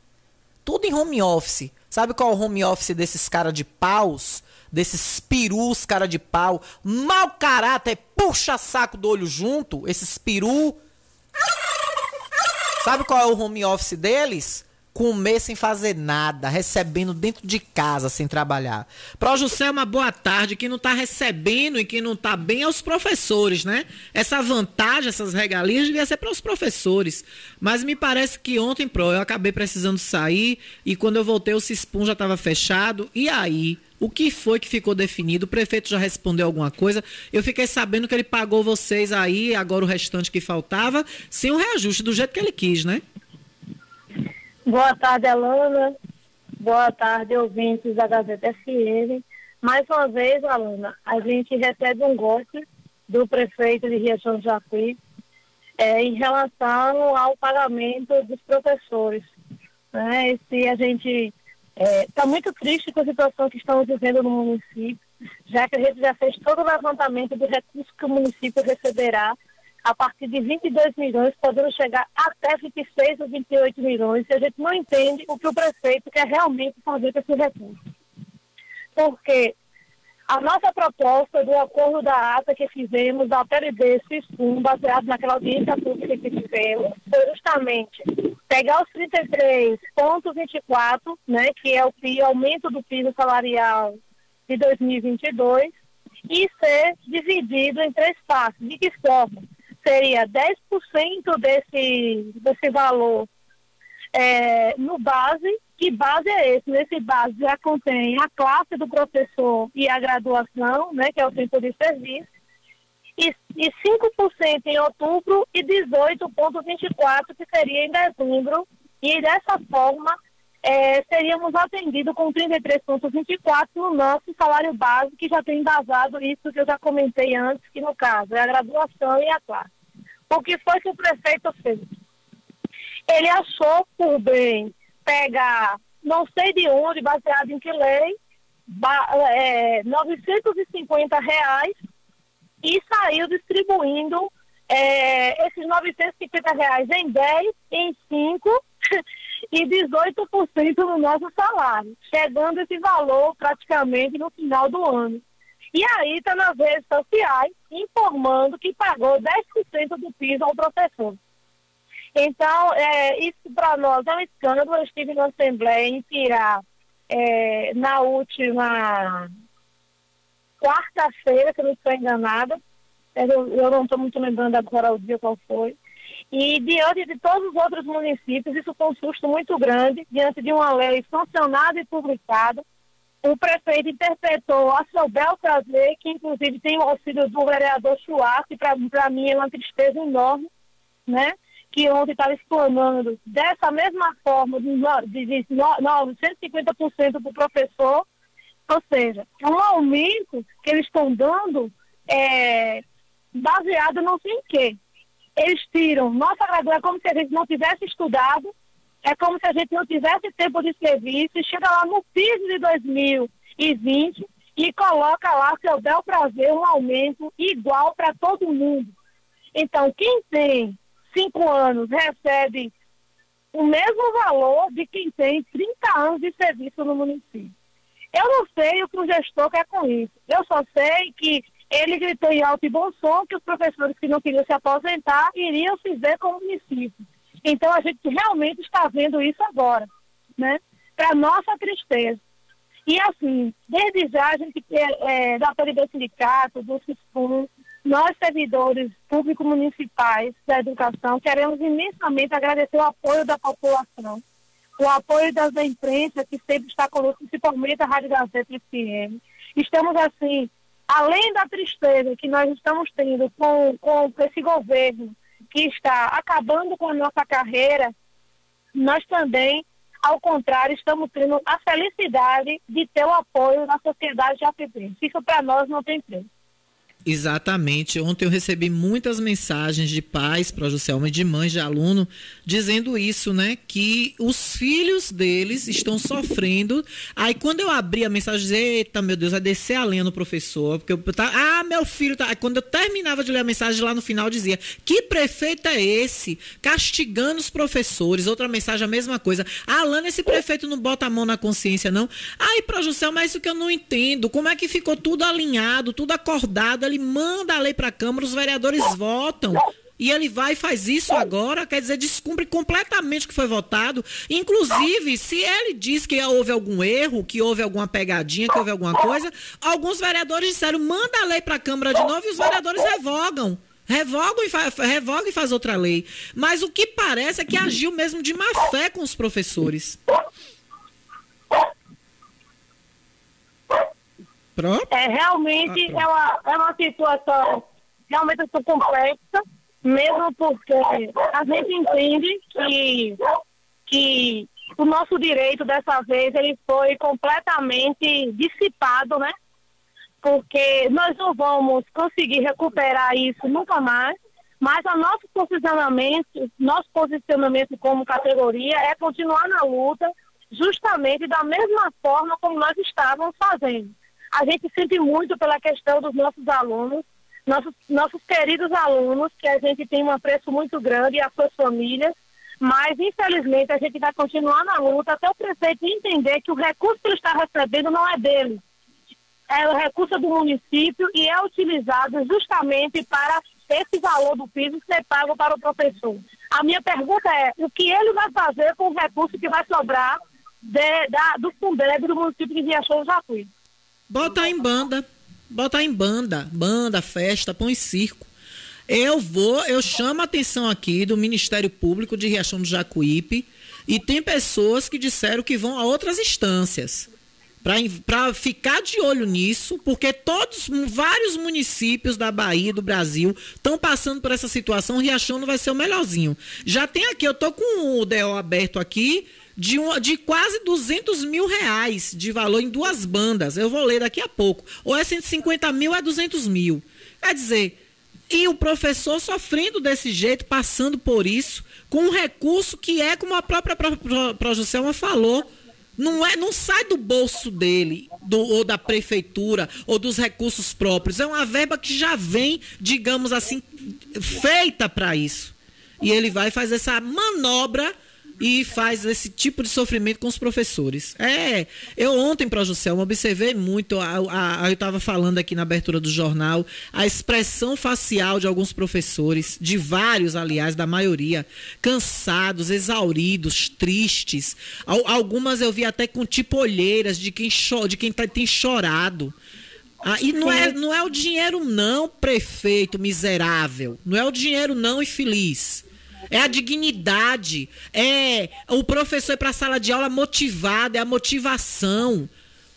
Tudo em home office. Sabe qual é o home office desses cara de paus? Desses perus cara de pau? Mau caráter, puxa-saco do olho junto? Esses peru. Sabe qual é o home office deles? Comer sem fazer nada, recebendo dentro de casa sem trabalhar. Pro Juscelma, boa tarde. Quem não tá recebendo e quem não tá bem é os professores, né? Essa vantagem, essas regalias devia ser para os professores. Mas me parece que ontem, Pro, eu acabei precisando sair e quando eu voltei o Cispum já estava fechado. E aí? O que foi que ficou definido? O prefeito já respondeu alguma coisa. Eu fiquei sabendo que ele pagou vocês aí, agora o restante que faltava, sem o reajuste, do jeito que ele quis, né? Boa tarde, Alana. Boa tarde, ouvintes da Gazeta FM. Mais uma vez, Alana, a gente recebe um golpe do prefeito de Riachão do Jacuí eh, em relação ao pagamento dos professores. Né? E a gente está muito triste com a situação que estamos vivendo no município, já que a gente já fez todo o levantamento do recurso que o município receberá a partir de 22 milhões, podendo chegar até 26 ou 28 milhões, e a gente não entende o que o prefeito quer realmente fazer com esse recurso. Porque a nossa proposta do acordo da ata que fizemos da PLD SISCUM, baseado naquela audiência pública que fizemos, foi justamente pegar os 33,24, né, que é o PI, aumento do piso salarial de 2022, e ser dividido em três partes. De que forma? Seria 10% desse, desse valor é, no base, que base é esse? Nesse base já contém a classe do professor e a graduação, né, que é o tempo de serviço, e, e 5% em outubro e 18,24% que seria em dezembro, e dessa forma é, seríamos atendidos com 33,24% no nosso salário base, que já tem embasado isso que eu já comentei antes, que no caso é a graduação e a classe. O que foi que o prefeito fez? Ele achou por bem pegar, não sei de onde, baseado em que lei, ba- é, 950 reais e saiu distribuindo é, esses 950 reais em 10, em 5 e 18% no nosso salário, chegando esse valor praticamente no final do ano. E aí está nas redes sociais informando que pagou 10% do piso ao professor. Então, é, isso para nós é um escândalo. Eu estive na Assembleia em Pirá é, na última quarta-feira, se eu não estou enganada. Eu, eu não estou muito lembrando agora o dia qual foi. E diante de todos os outros municípios, isso foi um susto muito grande, diante de uma lei sancionada e publicada. O prefeito interpretou a seu bel prazer, que inclusive tem o auxílio do vereador Chuá, que para mim é uma tristeza enorme, né? que ontem estava explanando dessa mesma forma de, de, de 150% para o professor, ou seja, um aumento que eles estão dando é, baseado não sei em quê. Eles tiram nossa graduação, é como se a gente não tivesse estudado, é como se a gente não tivesse tempo de serviço, e chega lá no piso de 2020 e coloca lá, seu bel prazer, um aumento igual para todo mundo. Então, quem tem cinco anos recebe o mesmo valor de quem tem 30 anos de serviço no município. Eu não sei o que o gestor quer com isso. Eu só sei que ele gritou em alto e bom som que os professores que não queriam se aposentar iriam se ver com o município. Então a gente realmente está vendo isso agora, né? Para nossa tristeza. E assim, desde já a gente, é, é, da apoio do sindicato, do CISPUM, nós, servidores públicos municipais da educação, queremos imensamente agradecer o apoio da população, o apoio das da imprensa, que sempre está conosco, principalmente a Rádio Gazeta FM. Estamos, assim, além da tristeza que nós estamos tendo com, com esse governo que está acabando com a nossa carreira, nós também, ao contrário, estamos tendo a felicidade de ter o apoio da sociedade japirense. Isso para nós não tem preço. Exatamente. Ontem eu recebi muitas mensagens de pais para Juscelma e de mães de aluno dizendo isso, né? Que os filhos deles estão sofrendo. Aí quando eu abri a mensagem, dizia, eita, meu Deus, vai descer a lenha no professor. Porque eu tá, ah, meu filho tá. Aí quando eu terminava de ler a mensagem lá no final, dizia: Que prefeito é esse? Castigando os professores. Outra mensagem, a mesma coisa. Ah, Alana, esse prefeito não bota a mão na consciência, não. Aí, para Juscelma, é isso que eu não entendo. Como é que ficou tudo alinhado, tudo acordado? Ele manda a lei para a Câmara, os vereadores votam. E ele vai e faz isso agora, quer dizer, descumpre completamente o que foi votado. Inclusive, se ele diz que houve algum erro, que houve alguma pegadinha, que houve alguma coisa, alguns vereadores disseram, manda a lei para a Câmara de novo e os vereadores revogam. Revogam e, faz, revogam e faz outra lei. Mas o que parece é que agiu mesmo de má fé com os professores. Pronto. É, realmente ah, é, uma, é uma situação realmente complexa, mesmo porque a gente entende que, que o nosso direito dessa vez ele foi completamente dissipado, né? Porque nós não vamos conseguir recuperar isso nunca mais, mas o nosso posicionamento, nosso posicionamento como categoria é continuar na luta, justamente da mesma forma como nós estávamos fazendo. A gente sente muito pela questão dos nossos alunos, nossos, nossos queridos alunos, que a gente tem um apreço muito grande, e as suas famílias, mas infelizmente a gente vai continuar na luta até o prefeito entender que o recurso que ele está recebendo não é dele. É o recurso do município e é utilizado justamente para esse valor do piso ser pago para o professor. A minha pergunta é, o que ele vai fazer com o recurso que vai sobrar de, da, do Fundeb do município de Riachão do Jacuí? Botar em banda. Botar em banda. Banda, festa, põe circo. Eu vou, eu chamo a atenção aqui do Ministério Público de Riachão do Jacuípe e tem pessoas que disseram que vão a outras instâncias para ficar de olho nisso, porque todos, vários municípios da Bahia, do Brasil, estão passando por essa situação. Riachão não vai ser o melhorzinho. Já tem aqui, eu tô com o DO aberto aqui, de, um, de quase 200 mil reais de valor em duas bandas. Eu vou ler daqui a pouco. Ou é 150 mil, é 200 mil. Quer dizer, e o professor sofrendo desse jeito, passando por isso, com um recurso que é, como a própria Projuselma falou, não, é, não sai do bolso dele, do, ou da prefeitura, ou dos recursos próprios. É uma verba que já vem, digamos assim, feita para isso. E ele vai fazer essa manobra e faz esse tipo de sofrimento com os professores. É, eu ontem, para Juscelma, observei muito, a, a, a, eu estava falando aqui na abertura do jornal, a expressão facial de alguns professores, de vários, aliás, da maioria, cansados, exauridos, tristes. Algumas eu vi até com tipo olheiras de quem, cho de quem tá, tem chorado. Ah, e não é, não é o dinheiro não, prefeito miserável. Não é o dinheiro não, infeliz. É a dignidade. É o professor ir para a sala de aula motivado, é a motivação.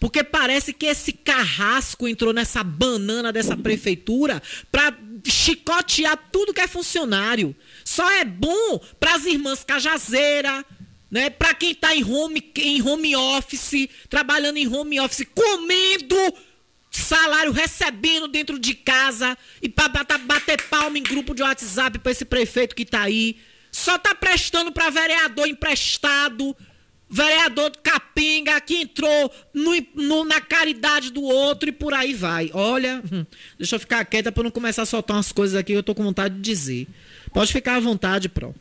Porque parece que esse carrasco entrou nessa banana dessa prefeitura para chicotear tudo que é funcionário. Só é bom para as irmãs Cajazeira, né? Para quem está em home, em home office, trabalhando em home office, comendo salário recebendo dentro de casa e para bater palma em grupo de WhatsApp para esse prefeito que tá aí. Só tá prestando para vereador emprestado, vereador de capenga que entrou no, no, na caridade do outro e por aí vai. Olha, deixa eu ficar quieta para não começar a soltar umas coisas aqui que eu tô com vontade de dizer. Pode ficar à vontade, Pro.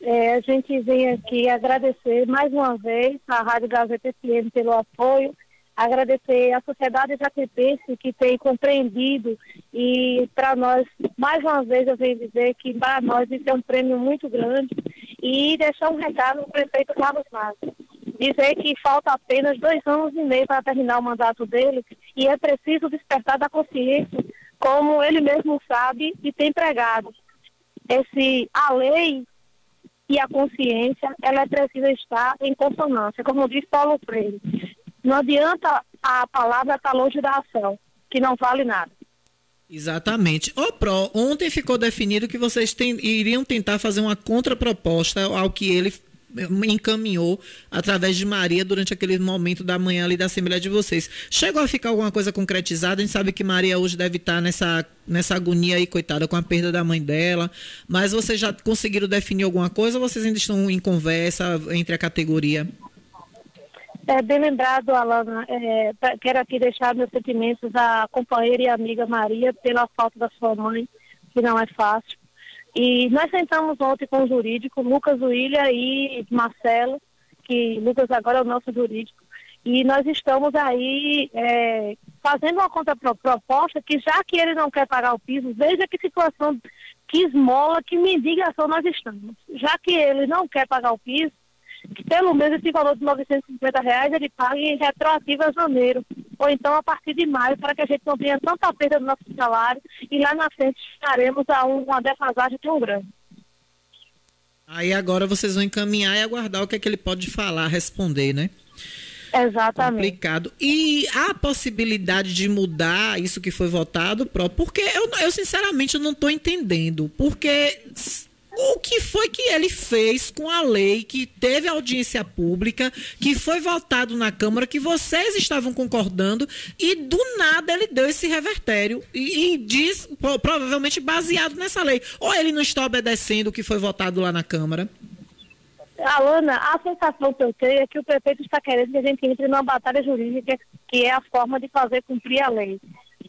É, a gente vem aqui agradecer mais uma vez a Rádio Gazeta FM pelo apoio agradecer à sociedade jacuipense que tem compreendido e para nós, mais uma vez eu venho dizer que para nós isso é um prêmio muito grande e deixar um recado ao prefeito Carlos Matos. Dizer que falta apenas dois anos e meio para terminar o mandato dele e é preciso despertar da consciência, como ele mesmo sabe e tem pregado. Esse, a lei e a consciência, ela precisa estar em consonância, como diz Paulo Freire. Não adianta a palavra estar tá longe da ação, que não vale nada. Exatamente. Ô, Pro, ontem ficou definido que vocês tem, iriam tentar fazer uma contraproposta ao que ele encaminhou através de Maria durante aquele momento da manhã ali da Assembleia de vocês. Chegou a ficar alguma coisa concretizada? A gente sabe que Maria hoje deve estar nessa, nessa agonia aí, coitada, com a perda da mãe dela. Mas vocês já conseguiram definir alguma coisa ou vocês ainda estão em conversa entre a categoria? É, bem lembrado, Alana. É, quero aqui deixar meus sentimentos à companheira e amiga Maria pela falta da sua mãe, que não é fácil. E nós sentamos ontem com o jurídico, Lucas William e Marcelo, que Lucas agora é o nosso jurídico. E nós estamos aí é, fazendo uma contraproposta que, já que ele não quer pagar o piso, veja que situação, que esmola, que mendigação nós estamos. Já que ele não quer pagar o piso, que pelo menos esse valor de 950 reais ele pague retroativo a janeiro, ou então a partir de maio, para que a gente não tenha tanta perda do nosso salário e lá na frente estaremos a uma defasagem tão grande. Aí agora vocês vão encaminhar e aguardar o que é que ele pode falar, responder, né? Exatamente. Complicado. E há a possibilidade de mudar isso que foi votado? Porque eu, eu sinceramente não estou entendendo. Porque o que foi que ele fez com a lei que teve audiência pública, que foi votado na Câmara, que vocês estavam concordando, e do nada ele deu esse revertério e, e diz, provavelmente baseado nessa lei. Ou ele não está obedecendo o que foi votado lá na Câmara? Alana, a sensação que eu tenho é que o prefeito está querendo que a gente entre numa batalha jurídica, que é a forma de fazer cumprir a lei.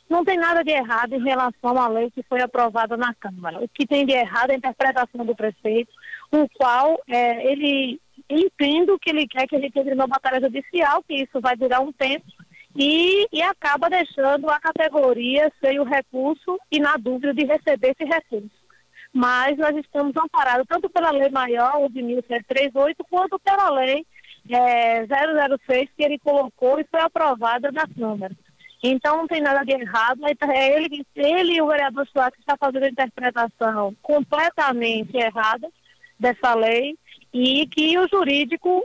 Não tem nada de errado em relação à lei que foi aprovada na Câmara. O que tem de errado é a interpretação do prefeito, o qual é, ele entende que ele quer que a gente entre numa batalha judicial, que isso vai durar um tempo, e, e acaba deixando a categoria sem o recurso e na dúvida de receber esse recurso. Mas nós estamos amparados tanto pela lei maior, o de 1738, quanto pela lei é, 006 que ele colocou e foi aprovada na Câmara. Então não tem nada de errado, é ele, ele e o vereador Soares está fazendo a interpretação completamente errada dessa lei e que o jurídico,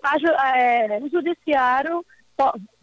é, o judiciário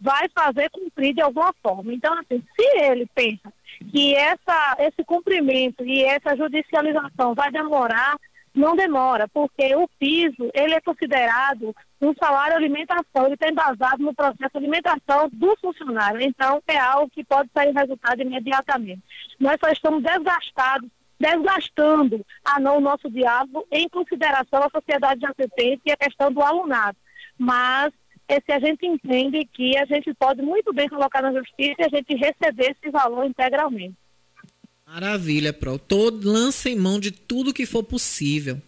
vai fazer cumprir de alguma forma. Então, assim, se ele pensa que essa, esse cumprimento e essa judicialização vai demorar, não demora, porque o piso, ele é considerado um salário alimentação, ele está embasado no processo de alimentação do funcionário. Então, é algo que pode sair resultado imediatamente. Nós só estamos desgastados, desgastando a não o nosso diálogo em consideração à sociedade de assistência e a questão do alunado. Mas se a gente entende que a gente pode muito bem colocar na justiça e a gente receber esse valor integralmente. Maravilha, Pro. Todo, lancem mão de tudo que for possível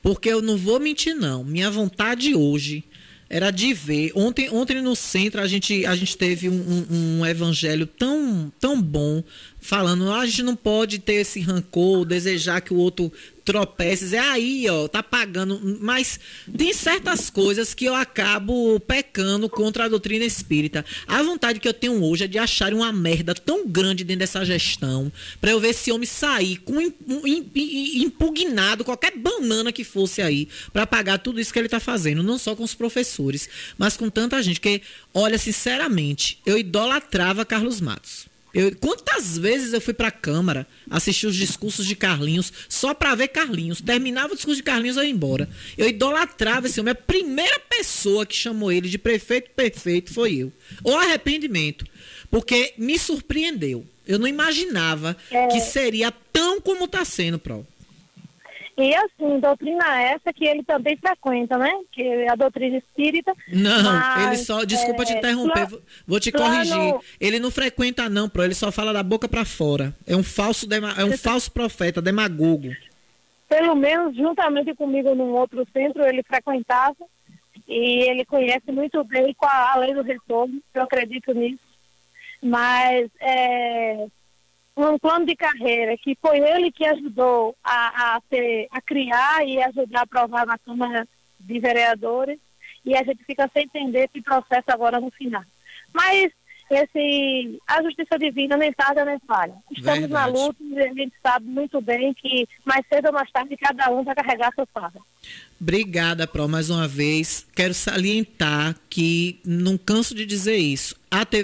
Porque eu não vou mentir, não. Minha vontade hoje era de ver. Ontem, ontem no centro a gente, a gente teve um, um, um evangelho tão, tão bom, falando, ah, a gente não pode ter esse rancor, desejar que o outro tropece, é aí, ó, tá pagando. Mas tem certas coisas que eu acabo pecando contra a doutrina espírita. A vontade que eu tenho hoje é de achar uma merda tão grande dentro dessa gestão, para eu ver esse homem sair com impugnado qualquer banana que fosse aí, para pagar tudo isso que ele tá fazendo, não só com os professores, mas com tanta gente que, olha, sinceramente, eu idolatrava Carlos Matos. Eu, quantas vezes eu fui para a Câmara assistir os discursos de Carlinhos só para ver Carlinhos? Terminava o discurso de Carlinhos e ia embora. Eu idolatrava esse homem. A primeira pessoa que chamou ele de prefeito perfeito foi eu. O arrependimento. Porque me surpreendeu. Eu não imaginava é... que seria tão como está sendo, Pro. E assim, doutrina essa que ele também frequenta, né? Que é a doutrina espírita. Não, mas, ele só. Desculpa é, te interromper, plano, vou te corrigir. Ele não frequenta, não, pro. Ele só fala da boca para fora. É um falso, é um falso profeta, demagogo. Pelo menos, juntamente comigo num outro centro, ele frequentava. E ele conhece muito bem com a, a lei do retorno, eu acredito nisso. Mas é, um plano de carreira que foi ele que ajudou a, a, ter, a criar e ajudar a aprovar na Câmara de Vereadores e a gente fica sem entender esse processo agora no final. Mas esse, a justiça divina nem tarda nem falha. Estamos Verdade. na luta e a gente sabe muito bem que mais cedo ou mais tarde cada um vai carregar sua farda. Obrigada, Pro, mais uma vez. Quero salientar que não canso de dizer isso.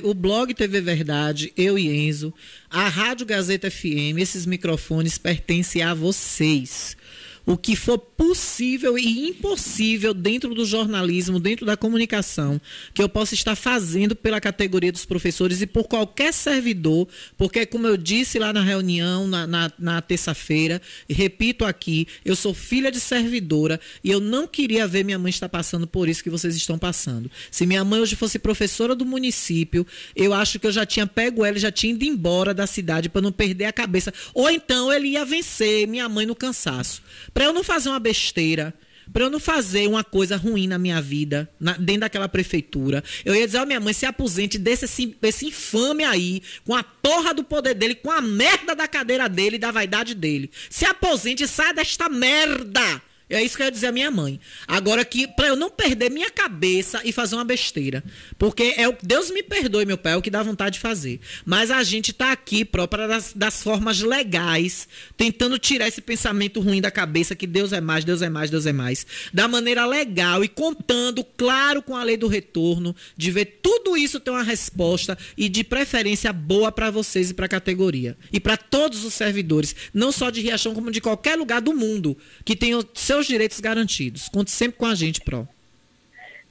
o blog TV Verdade, eu e Enzo, a Rádio Gazeta FM, esses microfones pertencem a vocês o que for possível e impossível dentro do jornalismo, dentro da comunicação, que eu possa estar fazendo pela categoria dos professores e por qualquer servidor, porque, como eu disse lá na reunião, na, na, na terça-feira, repito aqui, eu sou filha de servidora e eu não queria ver minha mãe estar passando por isso que vocês estão passando. Se minha mãe hoje fosse professora do município, eu acho que eu já tinha pego ela e já tinha ido embora da cidade para não perder a cabeça. Ou então ele ia vencer minha mãe no cansaço para eu não fazer uma besteira, para eu não fazer uma coisa ruim na minha vida, na, dentro daquela prefeitura. Eu ia dizer, ó, oh, minha mãe, se aposente desse esse, infame aí, com a porra do poder dele, com a merda da cadeira dele da vaidade dele. Se aposente saia desta merda. É isso que eu ia dizer a minha mãe. Agora que para eu não perder minha cabeça e fazer uma besteira, porque é o Deus me perdoe, meu pai, é o que dá vontade de fazer. Mas a gente está aqui própria das, das formas legais, tentando tirar esse pensamento ruim da cabeça que Deus é mais, Deus é mais, Deus é mais, da maneira legal e contando, claro, com a lei do retorno, de ver tudo isso ter uma resposta e de preferência boa para vocês e para a categoria e para todos os servidores, não só de Riachão como de qualquer lugar do mundo que tenha seus seus direitos garantidos. Conte sempre com a gente, Pro.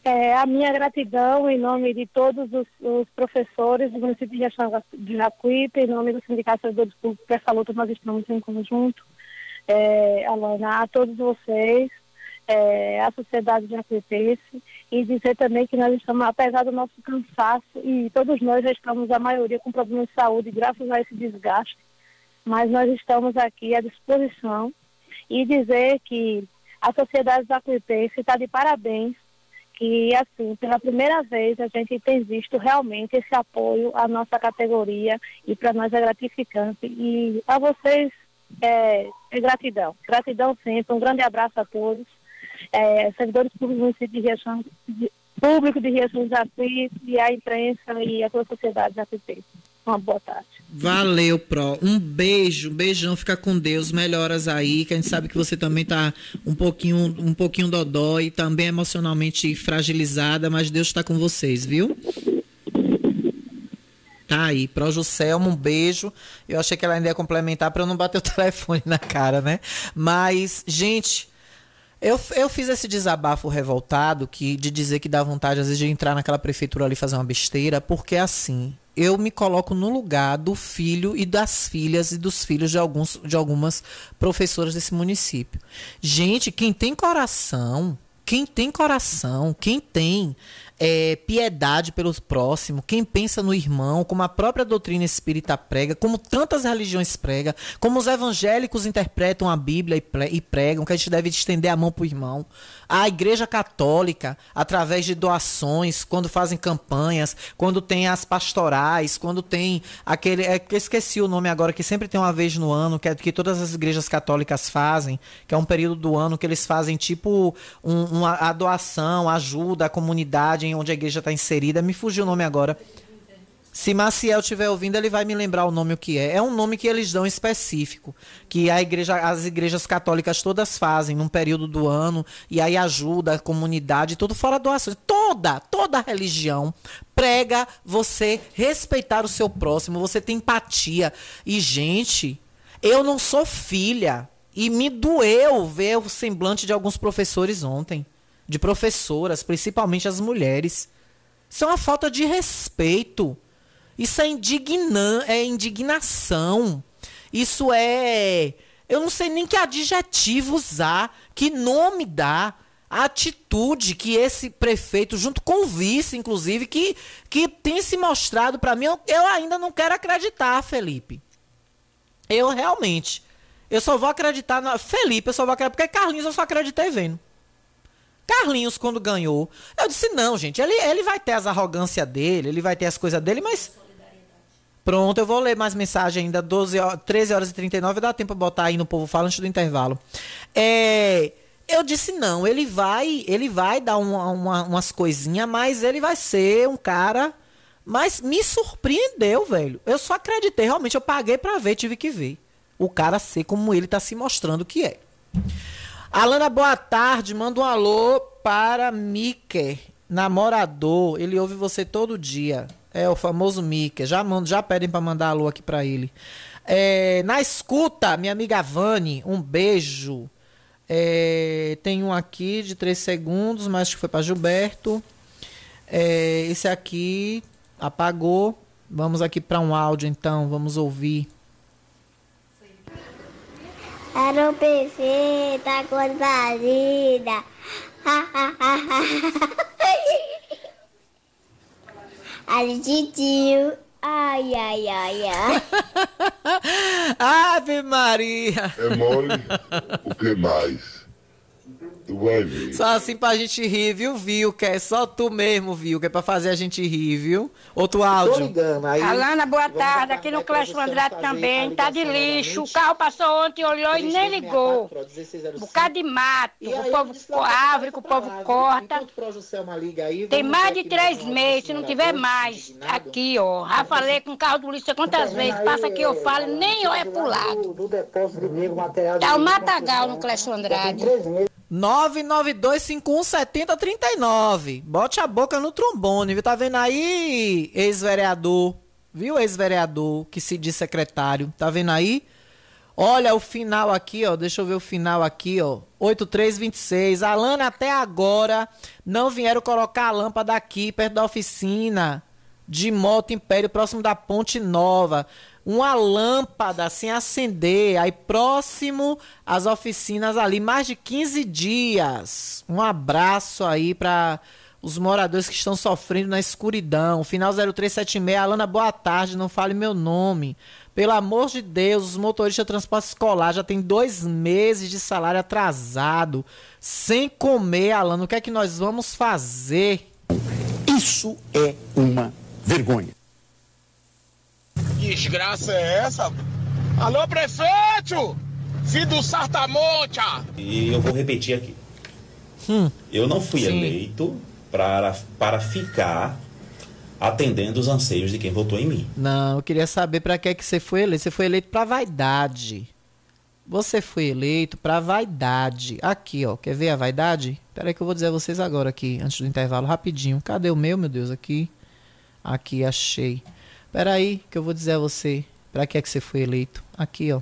É, a minha gratidão em nome de todos os, os professores do município de Jacuípe, em nome do Sindicato de Servidores Públicos, que essa luta nós estamos em conjunto. É, Alana, a todos vocês, é, a sociedade de Jacuipense, e dizer também que nós estamos, apesar do nosso cansaço, e todos nós já estamos, a maioria, com problemas de saúde, graças a esse desgaste, mas nós estamos aqui à disposição e dizer que a sociedade jacuipense está de parabéns que, assim, pela primeira vez a gente tem visto realmente esse apoio à nossa categoria e para nós é gratificante. E a vocês é, é, gratidão. Gratidão sempre. Um grande abraço a todos. É, servidores públicos de Riachão, de, público de Riachão Jacuí e a imprensa e a toda a sociedade jacuipense. Uma boa tarde. Valeu, Pro. Um beijo, um beijão, fica com Deus, melhoras aí, que a gente sabe que você também tá um pouquinho, um pouquinho dodó e também emocionalmente fragilizada, mas Deus está com vocês, viu? Tá aí, Pro Juscelmo, um beijo. Eu achei que ela ainda ia complementar para eu não bater o telefone na cara, né? Mas, gente, eu, eu fiz esse desabafo revoltado que de dizer que dá vontade, às vezes, de entrar naquela prefeitura ali fazer uma besteira, porque assim, eu me coloco no lugar do filho e das filhas e dos filhos de, alguns, de algumas professoras desse município. Gente, quem tem coração, quem tem coração, quem tem é, piedade pelo próximo, quem pensa no irmão, como a própria doutrina espírita prega, como tantas religiões pregam, como os evangélicos interpretam a Bíblia e pregam, que a gente deve estender a mão para o irmão. A Igreja Católica, através de doações, quando fazem campanhas, quando tem as pastorais, quando tem aquele. É, esqueci o nome agora, que sempre tem uma vez no ano, que, é, que todas as igrejas católicas fazem, que é um período do ano que eles fazem tipo um, uma, a doação, ajuda a comunidade em onde a igreja está inserida. Me fugiu o nome agora. Se Maciel estiver ouvindo, ele vai me lembrar o nome o que é. É um nome que eles dão específico, que a igreja, as igrejas católicas todas fazem num período do ano, e aí ajuda a comunidade, tudo fora doações. Toda, toda religião prega você respeitar o seu próximo, você tem empatia. E, gente, eu não sou filha. E me doeu ver o semblante de alguns professores ontem, de professoras, principalmente as mulheres. Isso é uma falta de respeito. Isso é indignan é indignação. Isso é. Eu não sei nem que adjetivo usar, que nome dar. A atitude que esse prefeito, junto com o vice, inclusive, que, que tem se mostrado para mim, eu, eu ainda não quero acreditar, Felipe. Eu realmente. Eu só vou acreditar na. Felipe, eu só vou acreditar. Porque Carlinhos eu só acreditei vendo. Carlinhos, quando ganhou, eu disse: não, gente, ele, ele vai ter as arrogâncias dele, ele vai ter as coisas dele, mas Pronto, eu vou ler mais mensagem ainda, 12 horas, 13 horas e 39, dá tempo pra botar aí no Povo Fala antes do intervalo. É, eu disse não, ele vai, ele vai dar uma, uma, umas coisinhas, mas ele vai ser um cara... Mas me surpreendeu, velho. Eu só acreditei, realmente, eu paguei pra ver, tive que ver. O cara ser como ele tá se mostrando que é. Alana, boa tarde, manda um alô para Miker, namorador. Ele ouve você todo dia. É o famoso Mika. Já, mando, já pedem para mandar alô aqui para ele. É, na escuta, minha amiga Vani, um beijo. É, tem um aqui de 3 segundos, mas que foi para Gilberto. É, esse aqui apagou. Vamos aqui para um áudio então, vamos ouvir. Era um perfeito, a coisa linda. Argentinho. Ai, ai, ai, ai. Ave Maria. É mole. O que mais? Tu vai ver. Só assim pra gente rir, viu, viu? Que é só tu mesmo, viu? Que é pra fazer a gente rir, viu? Outro áudio. Tô ligando, aí, Alana, boa tarde. Aqui no Clássico Andrade também. Tá de lixo. O carro passou ontem, olhou e nem ligou. Bocado de mato. O povo com árvore, que o povo corta. Tem mais de três meses, se não tiver mais. Aqui, ó. Já falei com o carro do lixo quantas vezes. Passa aqui, eu falo, nem olha pro lado. Tá o matagal no Clássico Andrade. 992517039. Bote a boca no trombone, viu? Tá vendo aí, ex-vereador? Viu, ex-vereador que se diz secretário? Tá vendo aí? Olha o final aqui, ó. Deixa eu ver o final aqui, ó. 8326. Alana, até agora não vieram colocar a lâmpada aqui, perto da oficina de Moto Império, próximo da Ponte Nova uma lâmpada sem acender, aí próximo às oficinas ali, mais de 15 dias. Um abraço aí para os moradores que estão sofrendo na escuridão. Final 0376, Alana, boa tarde, não fale meu nome. Pelo amor de Deus, os motoristas de transporte escolar já tem dois meses de salário atrasado, sem comer, Alana. O que é que nós vamos fazer? Isso é uma vergonha. Que desgraça é essa? Alô, prefeito! Filho do Sartamonte! E eu vou repetir aqui. Hum. Eu não fui Sim. eleito para, para ficar atendendo os anseios de quem votou em mim. Não, eu queria saber para que é que você foi eleito. Você foi eleito para vaidade. Você foi eleito para vaidade. Aqui, ó. Quer ver a vaidade? Peraí que eu vou dizer a vocês agora aqui, antes do intervalo, rapidinho. Cadê o meu, meu Deus? Aqui. Aqui, achei. Peraí, que eu vou dizer a você. Pra que é que você foi eleito? Aqui, ó.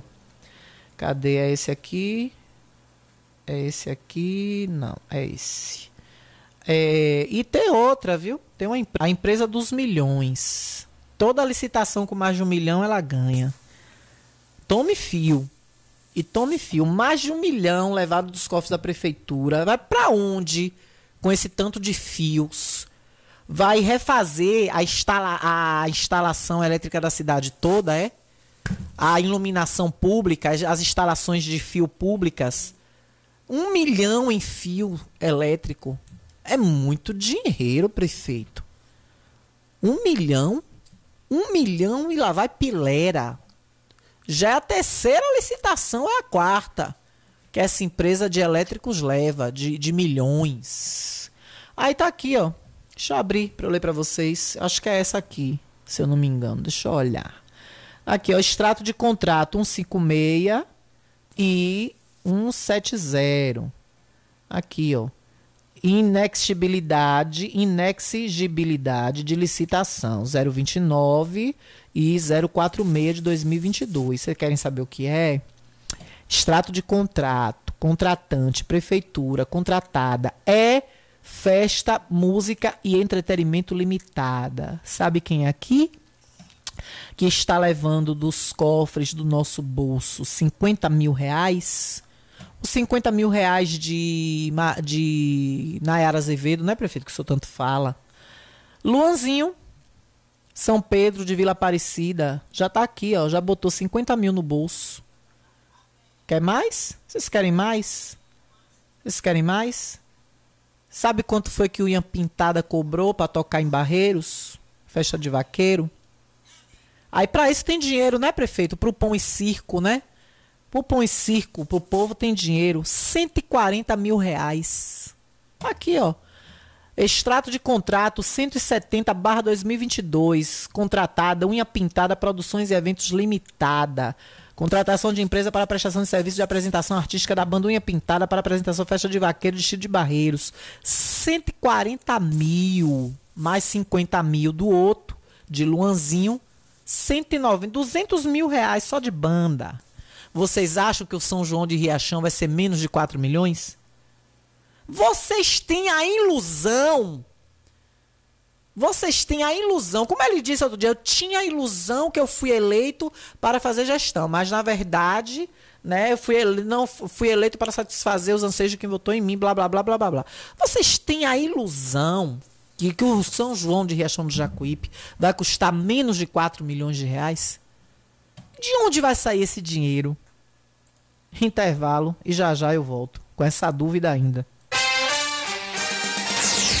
Cadê? É esse aqui? É esse aqui? Não, é esse. É, e tem outra, viu? Tem uma, a empresa dos milhões. Toda licitação com mais de um milhão ela ganha. Tome fio. E tome fio. Mais de um milhão levado dos cofres da prefeitura. Vai para onde com esse tanto de fios? Vai refazer a, instala a instalação elétrica da cidade toda, é? A iluminação pública, as, as instalações de fio públicas. Um milhão em fio elétrico. É muito dinheiro, prefeito. Um milhão? Um milhão e lá vai pilera. Já é a terceira licitação, é a quarta. Que essa empresa de elétricos leva, de, de milhões. Aí tá aqui, ó. Deixa eu abrir para eu ler para vocês. Acho que é essa aqui, se eu não me engano. Deixa eu olhar. Aqui, ó, extrato de contrato 156 e 170. Aqui, ó. Inexigibilidade, inexigibilidade de licitação 029 e 046 de 2022. Vocês querem saber o que é? Extrato de contrato, contratante, prefeitura, contratada é festa, música e entretenimento limitada. Sabe quem é aqui? Que está levando dos cofres do nosso bolso 50 mil reais? Os 50 mil reais de, de Nayara Azevedo, não é, prefeito, que o senhor tanto fala? Luanzinho, São Pedro de Vila Aparecida, já está aqui, ó, já botou 50 mil no bolso. Quer mais? Vocês querem mais? Vocês querem mais? Sabe quanto foi que o Ian Pintada cobrou para tocar em Barreiros? Festa de vaqueiro? Aí para isso tem dinheiro, né, prefeito? Pro pão e circo, né? Pro pão e circo, pro povo tem dinheiro. 140 mil reais. Aqui, ó. Extrato de contrato 170 barra 2022. Contratada, unha pintada, produções e eventos limitada. Contratação de empresa para prestação de serviço de apresentação artística da bandunha pintada para apresentação festa de vaqueiro de Chico de Barreiros. 140 mil, mais 50 mil do outro, de Luanzinho. 190, 200 mil reais só de banda. Vocês acham que o São João de Riachão vai ser menos de 4 milhões? Vocês têm a ilusão vocês têm a ilusão, como ele disse outro dia, eu tinha a ilusão que eu fui eleito para fazer gestão, mas na verdade, né, eu fui ele, não fui eleito para satisfazer os anseios de quem votou em mim, blá blá blá blá blá blá. Vocês têm a ilusão de que o São João de Riachão do Jacuípe vai custar menos de 4 milhões de reais? De onde vai sair esse dinheiro? Intervalo e já já eu volto com essa dúvida ainda.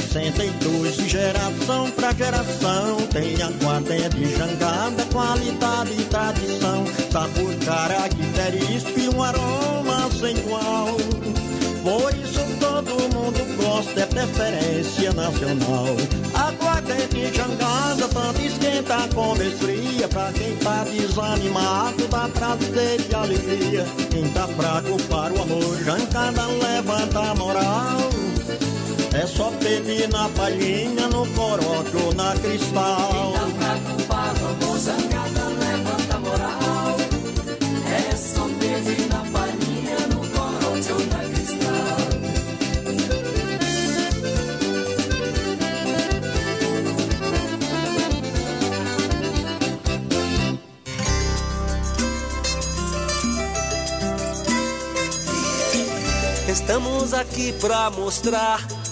62, de geração pra geração, tem aguardente de jangada, qualidade e tradição, sabor característico e um aroma sem igual. Por isso todo mundo gosta, é preferência nacional. Aguardente de jangada, tanto esquenta como esfria, pra quem tá desanimado, dá prazer e alegria. Quem tá fraco para o amor, jangada levanta a moral. É só pedir na palhinha, no corote ou na cristal. Quem tá fraco para o amor, zangada levanta a moral. É só pedir na palhinha, no corote ou na cristal. Estamos aqui pra mostrar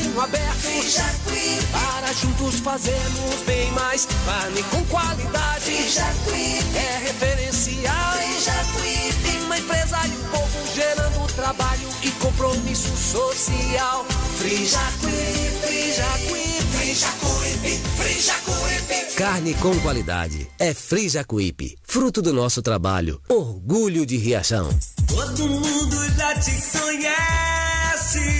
caminho aberto. Para juntos fazermos bem mais carne com qualidade. É referencial. Uma empresa e um povo gerando trabalho e compromisso. social. Frijacuí, Frijacuí, Frijacuí, Frijacuí. Carne com qualidade. É Frijacuípe, fruto do nosso trabalho. Orgulho de Riachão. Todo mundo já te conhece.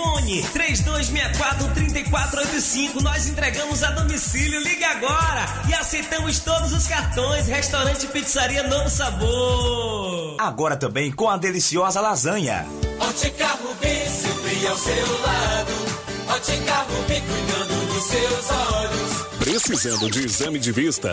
Fone 3264-3485. Nós entregamos a domicílio. Ligue agora e aceitamos todos os cartões. Restaurante, pizzaria, novo sabor. Agora também com a deliciosa lasanha. Ótica Rubi, sempre ao seu lado. Ótica Rubi, cuidando dos seus olhos. Precisando de exame de vista?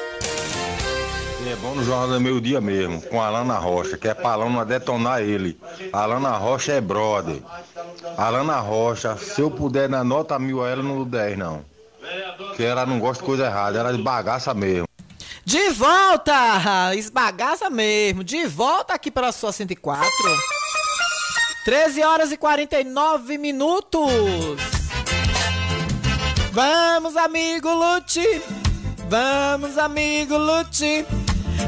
Bom no Jornal do Meio Dia mesmo, com a Alana Rocha, que é pra Alana detonar ele. Alana Rocha é brother. Alana Rocha, se eu puder dar nota mil a ela, não dou 10 não. Que ela não gosta de coisa errada, ela de bagaça mesmo. De volta! Esbagaça mesmo. De volta aqui pela sua 104. 13 horas e 49 minutos. Vamos, amigo Lute. Vamos, amigo Lute.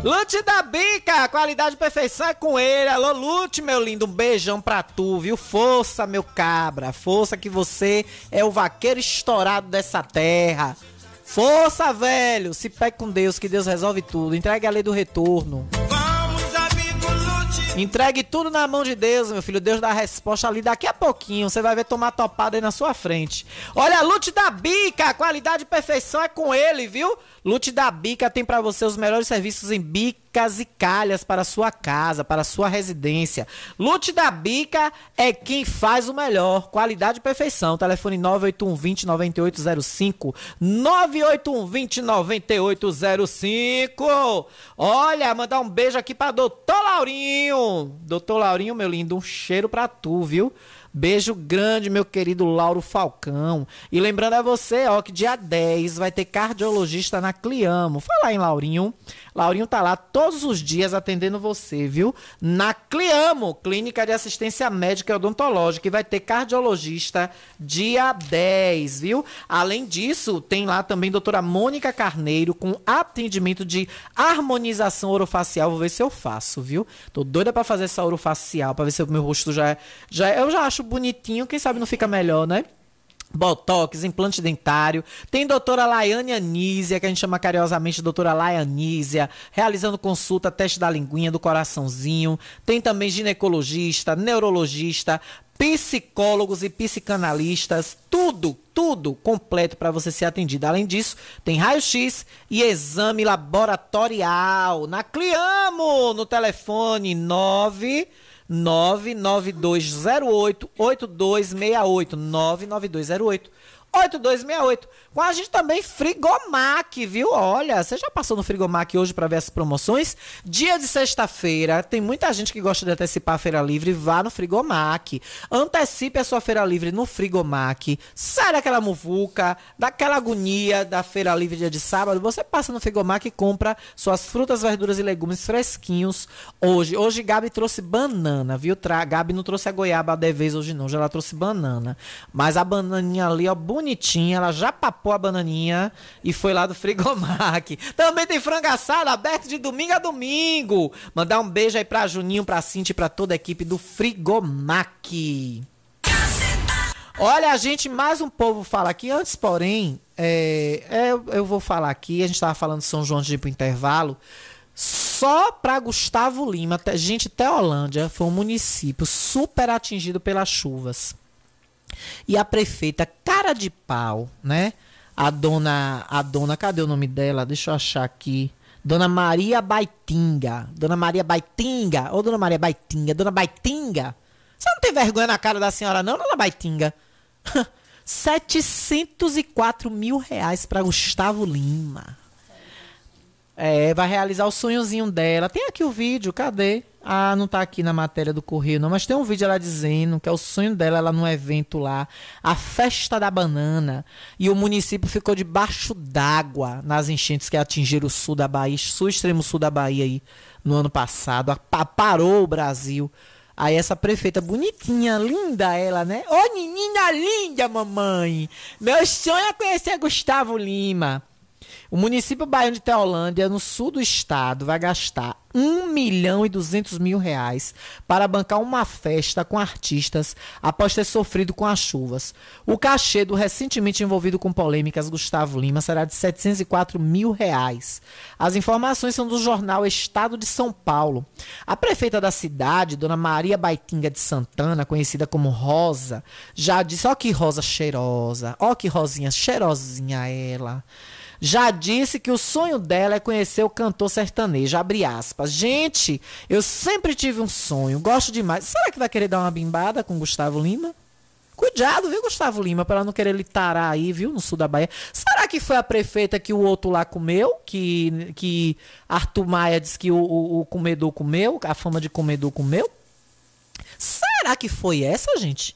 Lute da Bica, qualidade e perfeição é com ele. Alô, Lute, meu lindo, um beijão pra tu, viu? Força, meu cabra. Força que você é o vaqueiro estourado dessa terra. Força, velho. Se pegue com Deus, que Deus resolve tudo. Entregue a lei do retorno. Entregue tudo na mão de Deus, meu filho. Deus dá a resposta ali daqui a pouquinho. Você vai ver tomar topada aí na sua frente. Olha, Lute da Bica, qualidade e perfeição é com ele, viu? Lute da Bica tem pra você os melhores serviços em bicas e calhas para a sua casa, para a sua residência. Lute da Bica é quem faz o melhor. Qualidade e perfeição. Telefone 981 20 9805. 981 20 9805. Olha, mandar um beijo aqui pra doutor Laurinho. Doutor Laurinho, meu lindo, um cheiro pra tu, viu? Beijo grande, meu querido Lauro Falcão. E lembrando a você, ó, que dia 10 vai ter cardiologista na Cliamo. Fala em Laurinho. Laurinho tá lá todos os dias atendendo você, viu? Na Cliamo, Clínica de Assistência Médica e Odontológica. E vai ter cardiologista dia 10, viu? Além disso, tem lá também doutora Mônica Carneiro com atendimento de harmonização orofacial. Vou ver se eu faço, viu? Tô doida pra fazer essa orofacial, pra ver se o meu rosto já, já eu já acho bonitinho. Quem sabe não fica melhor, né? Botox, implante dentário. Tem doutora Laiane Anísia, que a gente chama carinhosamente doutora Laianísia, realizando consulta, teste da linguinha, do coraçãozinho. Tem também ginecologista, neurologista, psicólogos e psicanalistas, tudo, tudo completo para você ser atendido. Além disso, tem raio-x e exame laboratorial na Cliamo, no telefone 9 99208 8268 99208 8268. Com a gente também Frigomac, viu? Olha, você já passou no Frigomac hoje para ver as promoções? Dia de sexta-feira, tem muita gente que gosta de antecipar a feira livre, vá no Frigomac. Antecipe a sua feira livre no Frigomac. Sai daquela muvuca, daquela agonia da feira livre dia de sábado. Você passa no Frigomac e compra suas frutas, verduras e legumes fresquinhos hoje. Hoje Gabi trouxe banana, viu? Tra Gabi não trouxe a goiaba de vez hoje não, já ela trouxe banana. Mas a bananinha ali, ó, bonitinha, ela já papou a bananinha e foi lá do Frigomac. Também tem frango assado aberto de domingo a domingo. Mandar um beijo aí pra Juninho, pra Cinti pra toda a equipe do Frigomac. Olha, a gente, mais um povo fala aqui. Antes, porém, é, é, eu vou falar aqui. A gente tava falando de São João de ir pro intervalo. Só para Gustavo Lima, te- gente, Teolândia foi um município super atingido pelas chuvas. E a prefeita, cara de pau, né? A dona, a dona, cadê o nome dela? Deixa eu achar aqui. Dona Maria Baitinga. Dona Maria Baitinga. Ô, Dona Maria Baitinga. Dona Baitinga. Você não tem vergonha na cara da senhora, não, Dona Baitinga? 704 mil reais para Gustavo Lima. É, vai realizar o sonhozinho dela. Tem aqui o vídeo, cadê? Ah, não tá aqui na matéria do Correio, não, mas tem um vídeo ela dizendo que é o sonho dela, ela num evento lá, a festa da banana. E o município ficou debaixo d'água nas enchentes que atingiram o sul da Bahia, sul extremo sul da Bahia aí, no ano passado. A- Parou o Brasil. Aí essa prefeita bonitinha, linda ela, né? Ô menina linda, mamãe! Meu sonho é conhecer Gustavo Lima. O município baiano de Teolândia, no sul do estado, vai gastar 1 milhão e 200 mil reais para bancar uma festa com artistas após ter sofrido com as chuvas. O cachê do recentemente envolvido com polêmicas Gustavo Lima será de 704 mil reais. As informações são do jornal Estado de São Paulo. A prefeita da cidade, Dona Maria Baitinga de Santana, conhecida como Rosa, já disse, ó que rosa cheirosa, ó que rosinha cheirosinha ela já disse que o sonho dela é conhecer o cantor sertanejo. Abre aspas. Gente, eu sempre tive um sonho, gosto demais. Será que vai querer dar uma bimbada com Gustavo Lima? Cuidado, viu, Gustavo Lima, pra ela não querer lhe tarar aí, viu, no sul da Bahia. Será que foi a prefeita que o outro lá comeu? Que, que Arthur Maia disse que o, o, o comedor comeu? A fama de comedor comeu? Será que foi essa, gente?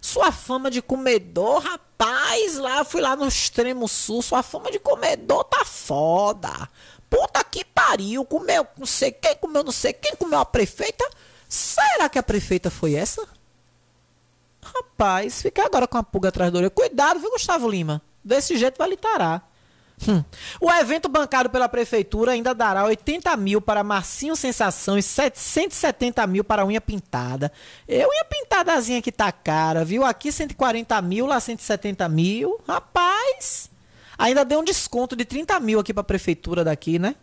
Sua fama de comedor, rapaz, lá fui lá no extremo sul, sua fama de comedor tá foda. Puta que pariu, comeu não sei quem, comeu não sei quem, comeu a prefeita. Será que a prefeita foi essa? Rapaz, fica agora com a pulga atrás da orelha. Cuidado, viu, Gustavo Lima? Desse jeito vai lhe tarar. Hum. O evento bancado pela prefeitura ainda dará 80 mil para Marcinho Sensação e 770 mil para unha pintada. E unha pintadazinha que tá cara, viu? Aqui 140 mil, lá 170 mil. Rapaz, ainda deu um desconto de 30 mil aqui para a prefeitura daqui, né?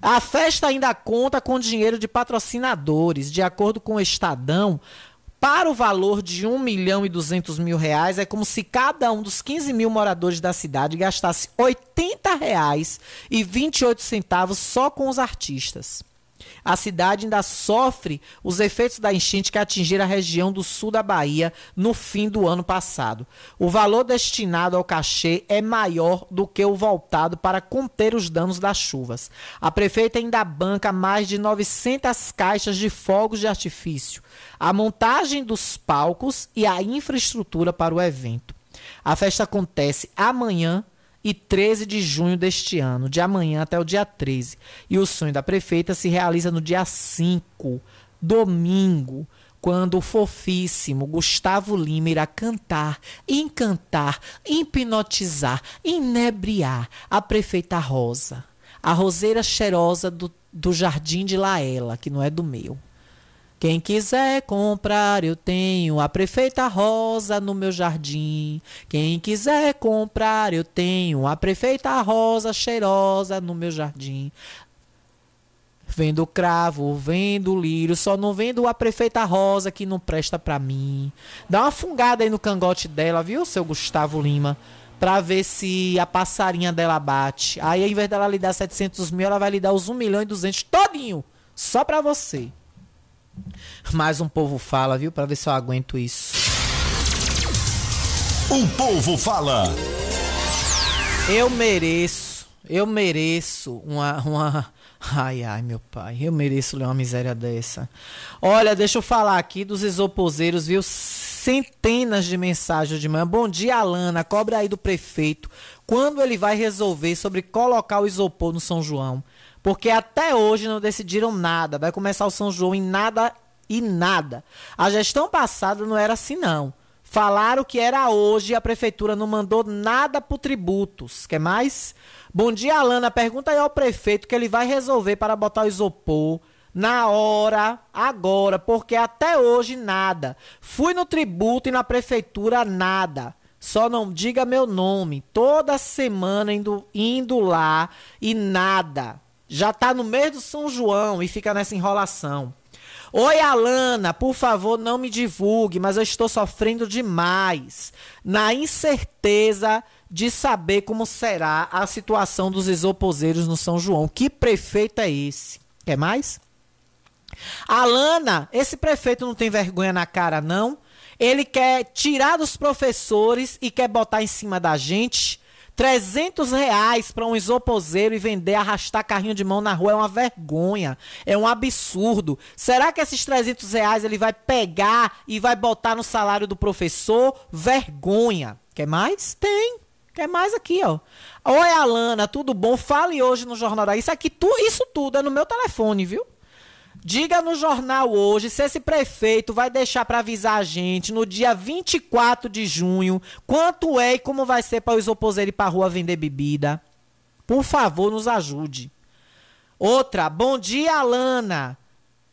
A festa ainda conta com dinheiro de patrocinadores. De acordo com o Estadão, para o valor de 1 milhão e 200 mil reais, é como se cada um dos 15 mil moradores da cidade gastasse 80 reais e 28 centavos só com os artistas. A cidade ainda sofre os efeitos da enchente que atingiram a região do sul da Bahia no fim do ano passado. O valor destinado ao cachê é maior do que o voltado para conter os danos das chuvas. A prefeita ainda banca mais de 900 caixas de fogos de artifício, a montagem dos palcos e a infraestrutura para o evento. A festa acontece amanhã e 13 de junho deste ano, de amanhã até o dia 13. E o sonho da prefeita se realiza no dia 5, domingo, quando o fofíssimo Gustavo Lima irá cantar, encantar, hipnotizar, inebriar a prefeita Rosa, a roseira cheirosa do, do Jardim de Laela, que não é do meu. Quem quiser comprar, eu tenho a prefeita rosa no meu jardim. Quem quiser comprar, eu tenho a prefeita rosa cheirosa no meu jardim. Vendo cravo, vendo lírio, só não vendo a prefeita rosa que não presta pra mim. Dá uma fungada aí no cangote dela, viu, seu Gustavo Lima? Pra ver se a passarinha dela bate. Aí, ao invés dela lhe dar 700 mil, ela vai lhe dar os 1 milhão e 200 todinho. Só pra você. Mais um povo fala, viu? Pra ver se eu aguento isso. O povo fala. Eu mereço, eu mereço uma, uma. Ai, ai, meu pai, eu mereço ler uma miséria dessa. Olha, deixa eu falar aqui dos isoposeiros, viu? Centenas de mensagens de manhã. Bom dia, Alana. Cobra aí do prefeito. Quando ele vai resolver sobre colocar o isopor no São João? Porque até hoje não decidiram nada. Vai começar o São João em nada e nada. A gestão passada não era assim, não. Falaram que era hoje e a prefeitura não mandou nada pro tributos. Quer mais? Bom dia, Alana. Pergunta aí ao prefeito que ele vai resolver para botar o isopor na hora, agora, porque até hoje nada. Fui no tributo e na prefeitura nada. Só não diga meu nome. Toda semana indo, indo lá e nada. Já tá no mês do São João e fica nessa enrolação. Oi, Alana, por favor, não me divulgue, mas eu estou sofrendo demais. Na incerteza de saber como será a situação dos isopozeiros no São João. Que prefeito é esse? Quer mais? Alana, esse prefeito não tem vergonha na cara, não? Ele quer tirar dos professores e quer botar em cima da gente 300 reais para um isoposeiro e vender, arrastar carrinho de mão na rua é uma vergonha, é um absurdo. Será que esses 300 reais ele vai pegar e vai botar no salário do professor? Vergonha. Quer mais? Tem. Quer mais aqui, ó. Oi, Alana, tudo bom? Fale hoje no Jornal da Isso aqui, tu, isso tudo é no meu telefone, viu? Diga no jornal hoje se esse prefeito vai deixar para avisar a gente no dia 24 de junho quanto é e como vai ser para os oposeiros ir para rua vender bebida. Por favor, nos ajude. Outra, bom dia, Alana.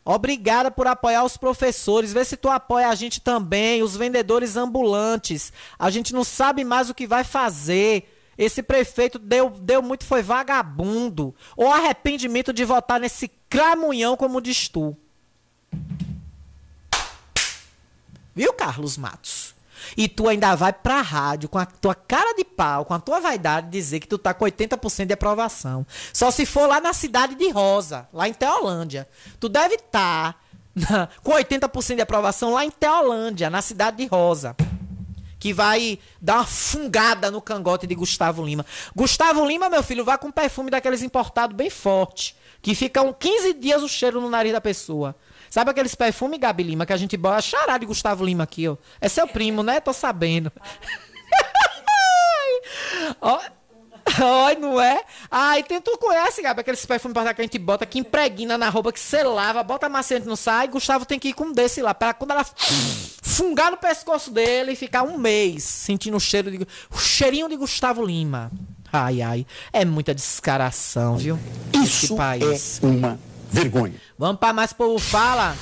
Obrigada por apoiar os professores. Vê se tu apoia a gente também, os vendedores ambulantes. A gente não sabe mais o que vai fazer. Esse prefeito deu, deu muito, foi vagabundo. Ou arrependimento de votar nesse cramunhão, como diz tu. Viu, Carlos Matos? E tu ainda vai pra rádio com a tua cara de pau, com a tua vaidade, dizer que tu tá com 80% de aprovação. Só se for lá na cidade de Rosa, lá em Teolândia. Tu deve estar tá com 80% de aprovação lá em Teolândia, na cidade de Rosa que vai dar uma fungada no cangote de Gustavo Lima. Gustavo Lima, meu filho, vai com perfume daqueles importados bem forte, que ficam 15 dias o cheiro no nariz da pessoa. Sabe aqueles perfumes, Gabi Lima, que a gente bota? Chará de Gustavo Lima aqui, ó. É seu primo, né? Tô sabendo. ó. Oi, não é? Ah, e tem, tu conhece, Gabi, aqueles perfumes que a gente bota, que impregna na roupa, que você lava, bota macete não sai. Gustavo tem que ir com um desse lá, pra quando ela fungar no pescoço dele e ficar um mês sentindo o cheiro de, o cheirinho de Gustavo Lima. Ai, ai, é muita descaração, viu? Isso país. é uma vergonha. Vamos para mais povo fala.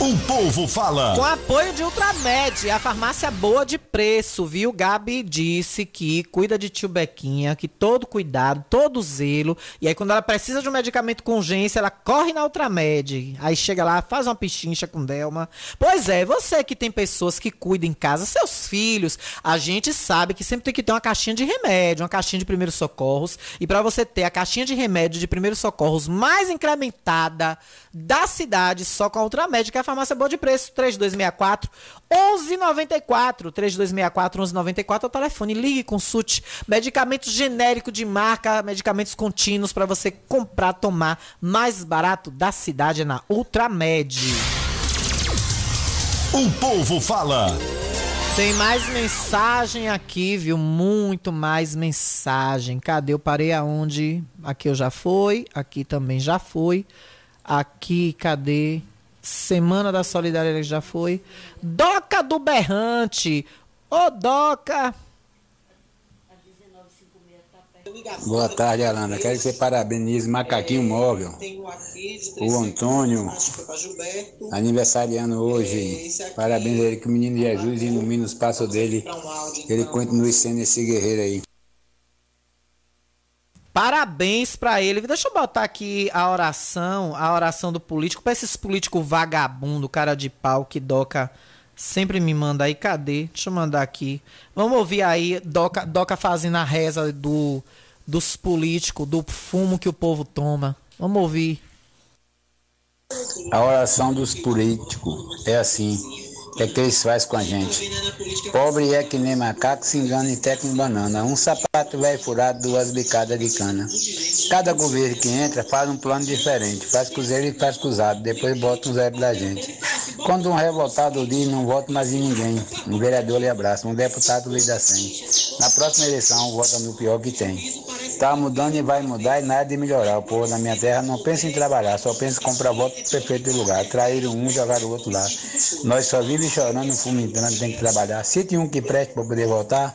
O povo fala. Com apoio de Ultramed, a farmácia boa de preço, viu? Gabi disse que cuida de tio Bequinha, que todo cuidado, todo zelo. E aí, quando ela precisa de um medicamento com urgência, ela corre na Ultramed. Aí chega lá, faz uma pichincha com Delma. Pois é, você que tem pessoas que cuidam em casa, seus filhos, a gente sabe que sempre tem que ter uma caixinha de remédio, uma caixinha de primeiros socorros. E para você ter a caixinha de remédio de primeiros socorros mais incrementada da cidade, só com a Ultramed, que é farmácia boa de preço, 3264 1194, 3264 1194 é o telefone, ligue, consulte, medicamentos genéricos de marca, medicamentos contínuos para você comprar, tomar mais barato da cidade é na Ultramed. O povo fala. Tem mais mensagem aqui, viu? Muito mais mensagem. Cadê? Eu parei aonde? Aqui eu já fui, aqui também já fui. Aqui, cadê? Semana da Solidariedade já foi. Doca do Berrante. Ô, Doca. Boa tarde, Alana. Quero que você parabenize Macaquinho Móvel. O Antônio, aniversariando hoje. Parabéns a ele, que o menino Jesus ilumine os passos dele. Que ele continue sendo esse guerreiro aí. Parabéns para ele. Deixa eu botar aqui a oração, a oração do político, para esses políticos vagabundo, cara de pau que Doca sempre me manda aí. Cadê? Deixa eu mandar aqui. Vamos ouvir aí Doca, Doca fazendo a reza do dos políticos, do fumo que o povo toma. Vamos ouvir. A oração dos políticos é assim. O que, é que eles fazem com a gente? Pobre é que nem macaco se engana em teco em banana. Um sapato vai furado, duas bicadas de cana. Cada governo que entra faz um plano diferente. Faz cruzeiro e faz cruzado. Depois bota um zero da gente. Quando um revoltado diz não voto mais em ninguém. Um vereador lhe abraça. Um deputado lhe dá 100. Na próxima eleição vota no pior que tem. Tá mudando e vai mudar e nada de melhorar. O povo da minha terra não pensa em trabalhar, só pensa em comprar voto pro prefeito de lugar. Traíram um, jogaram o outro lá. Nós só vivemos chorando, fumitando, tem que trabalhar. Se tem um que preste para poder votar,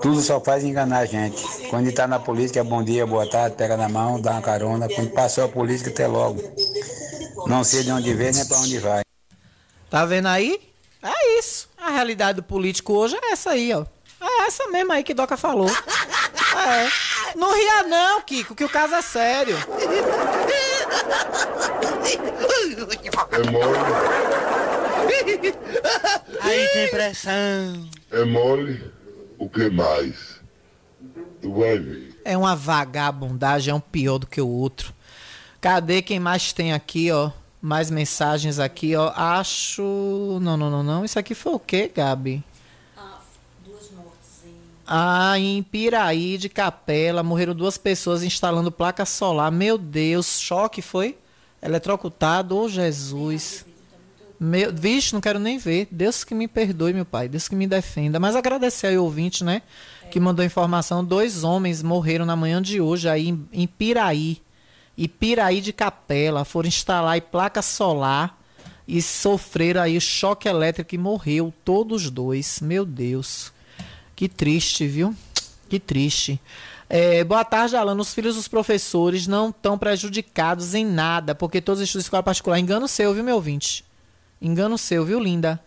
tudo só faz enganar a gente. Quando está na política, é bom dia, boa tarde, pega na mão, dá uma carona. Quando passou a política, até logo. Não sei de onde vem nem para onde vai. Tá vendo aí? É isso. A realidade do político hoje é essa aí, ó. É essa mesmo aí que Doca falou. É. Não ria não, Kiko, que o caso é sério. É mole. Aí tem pressão. É mole. O que mais? Tu vai ver. É uma vagabundagem, é um pior do que o outro. Cadê quem mais tem aqui, ó? Mais mensagens aqui, ó. Acho. Não, não, não, não. Isso aqui foi o quê, Gabi? Ah, em Piraí de Capela, morreram duas pessoas instalando placa solar. Meu Deus, choque foi? Eletrocutado, ô Jesus. Meu, vixe, não quero nem ver. Deus que me perdoe, meu pai. Deus que me defenda. Mas agradecer aí o ouvinte, né? Que mandou informação. Dois homens morreram na manhã de hoje aí em, em Piraí. E Piraí de Capela. Foram instalar aí placa solar e sofreram aí choque elétrico e morreu. Todos dois. Meu Deus. Que triste, viu? Que triste. É, boa tarde, Alan. Os filhos dos professores não estão prejudicados em nada, porque todos estudam escola particular. Engano seu, viu, meu ouvinte? Engano seu, viu, linda?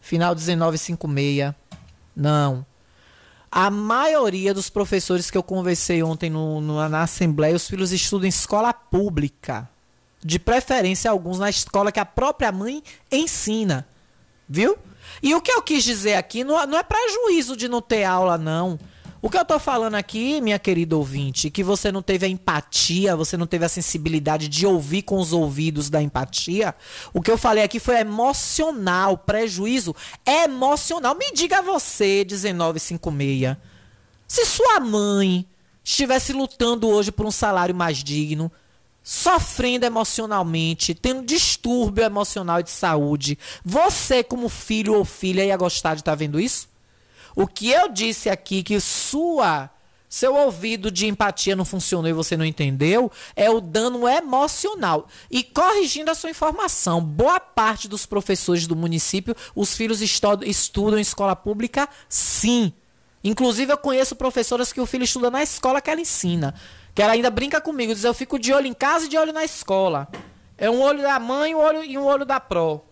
Final 1956. Não. A maioria dos professores que eu conversei ontem no, no, na Assembleia, os filhos estudam em escola pública. De preferência, alguns na escola que a própria mãe ensina. Viu? E o que eu quis dizer aqui não, não é prejuízo de não ter aula, não. O que eu tô falando aqui, minha querida ouvinte, que você não teve a empatia, você não teve a sensibilidade de ouvir com os ouvidos da empatia. O que eu falei aqui foi emocional, prejuízo emocional. Me diga você, 1956, se sua mãe estivesse lutando hoje por um salário mais digno, sofrendo emocionalmente, tendo distúrbio emocional e de saúde, você como filho ou filha ia gostar de estar tá vendo isso? O que eu disse aqui que sua seu ouvido de empatia não funcionou e você não entendeu, é o dano emocional. E corrigindo a sua informação, boa parte dos professores do município, os filhos estudam em escola pública, sim. Inclusive, eu conheço professoras que o filho estuda na escola que ela ensina. Que ela ainda brinca comigo, diz: Eu fico de olho em casa e de olho na escola. É um olho da mãe um olho, e um olho da pró.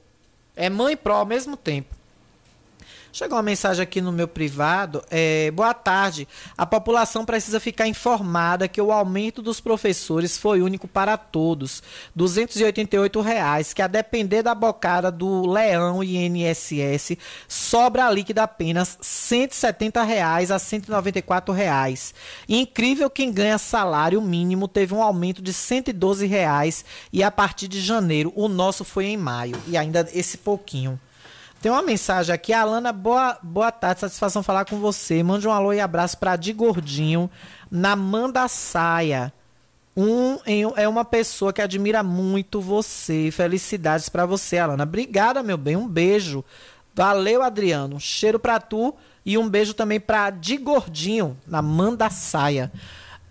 É mãe e pró ao mesmo tempo. Chegou uma mensagem aqui no meu privado. É, boa tarde. A população precisa ficar informada que o aumento dos professores foi único para todos. 288 reais, que a depender da bocada do Leão e INSS, sobra líquida apenas 170 reais a 194 reais. incrível quem ganha salário mínimo teve um aumento de 112 reais e a partir de janeiro o nosso foi em maio e ainda esse pouquinho. Tem uma mensagem aqui, Alana, boa, boa tarde, satisfação falar com você. Mande um alô e abraço para Di Gordinho, na Manda Saia. Um, é uma pessoa que admira muito você. Felicidades para você, Alana. Obrigada, meu bem. Um beijo. Valeu, Adriano. Cheiro para tu e um beijo também para Di Gordinho, na Manda Saia.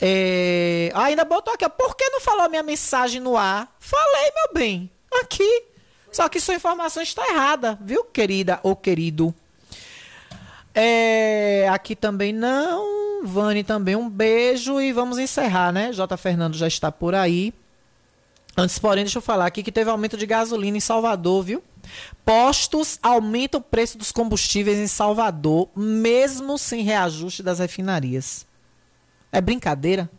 É... Ah, ainda botou aqui, por que não falou minha mensagem no ar? Falei, meu bem. Aqui. Só que sua informação está errada, viu, querida ou querido? É, aqui também não. Vani também um beijo e vamos encerrar, né? J. Fernando já está por aí. Antes, porém, deixa eu falar aqui que teve aumento de gasolina em Salvador, viu? Postos aumentam o preço dos combustíveis em Salvador, mesmo sem reajuste das refinarias. É brincadeira?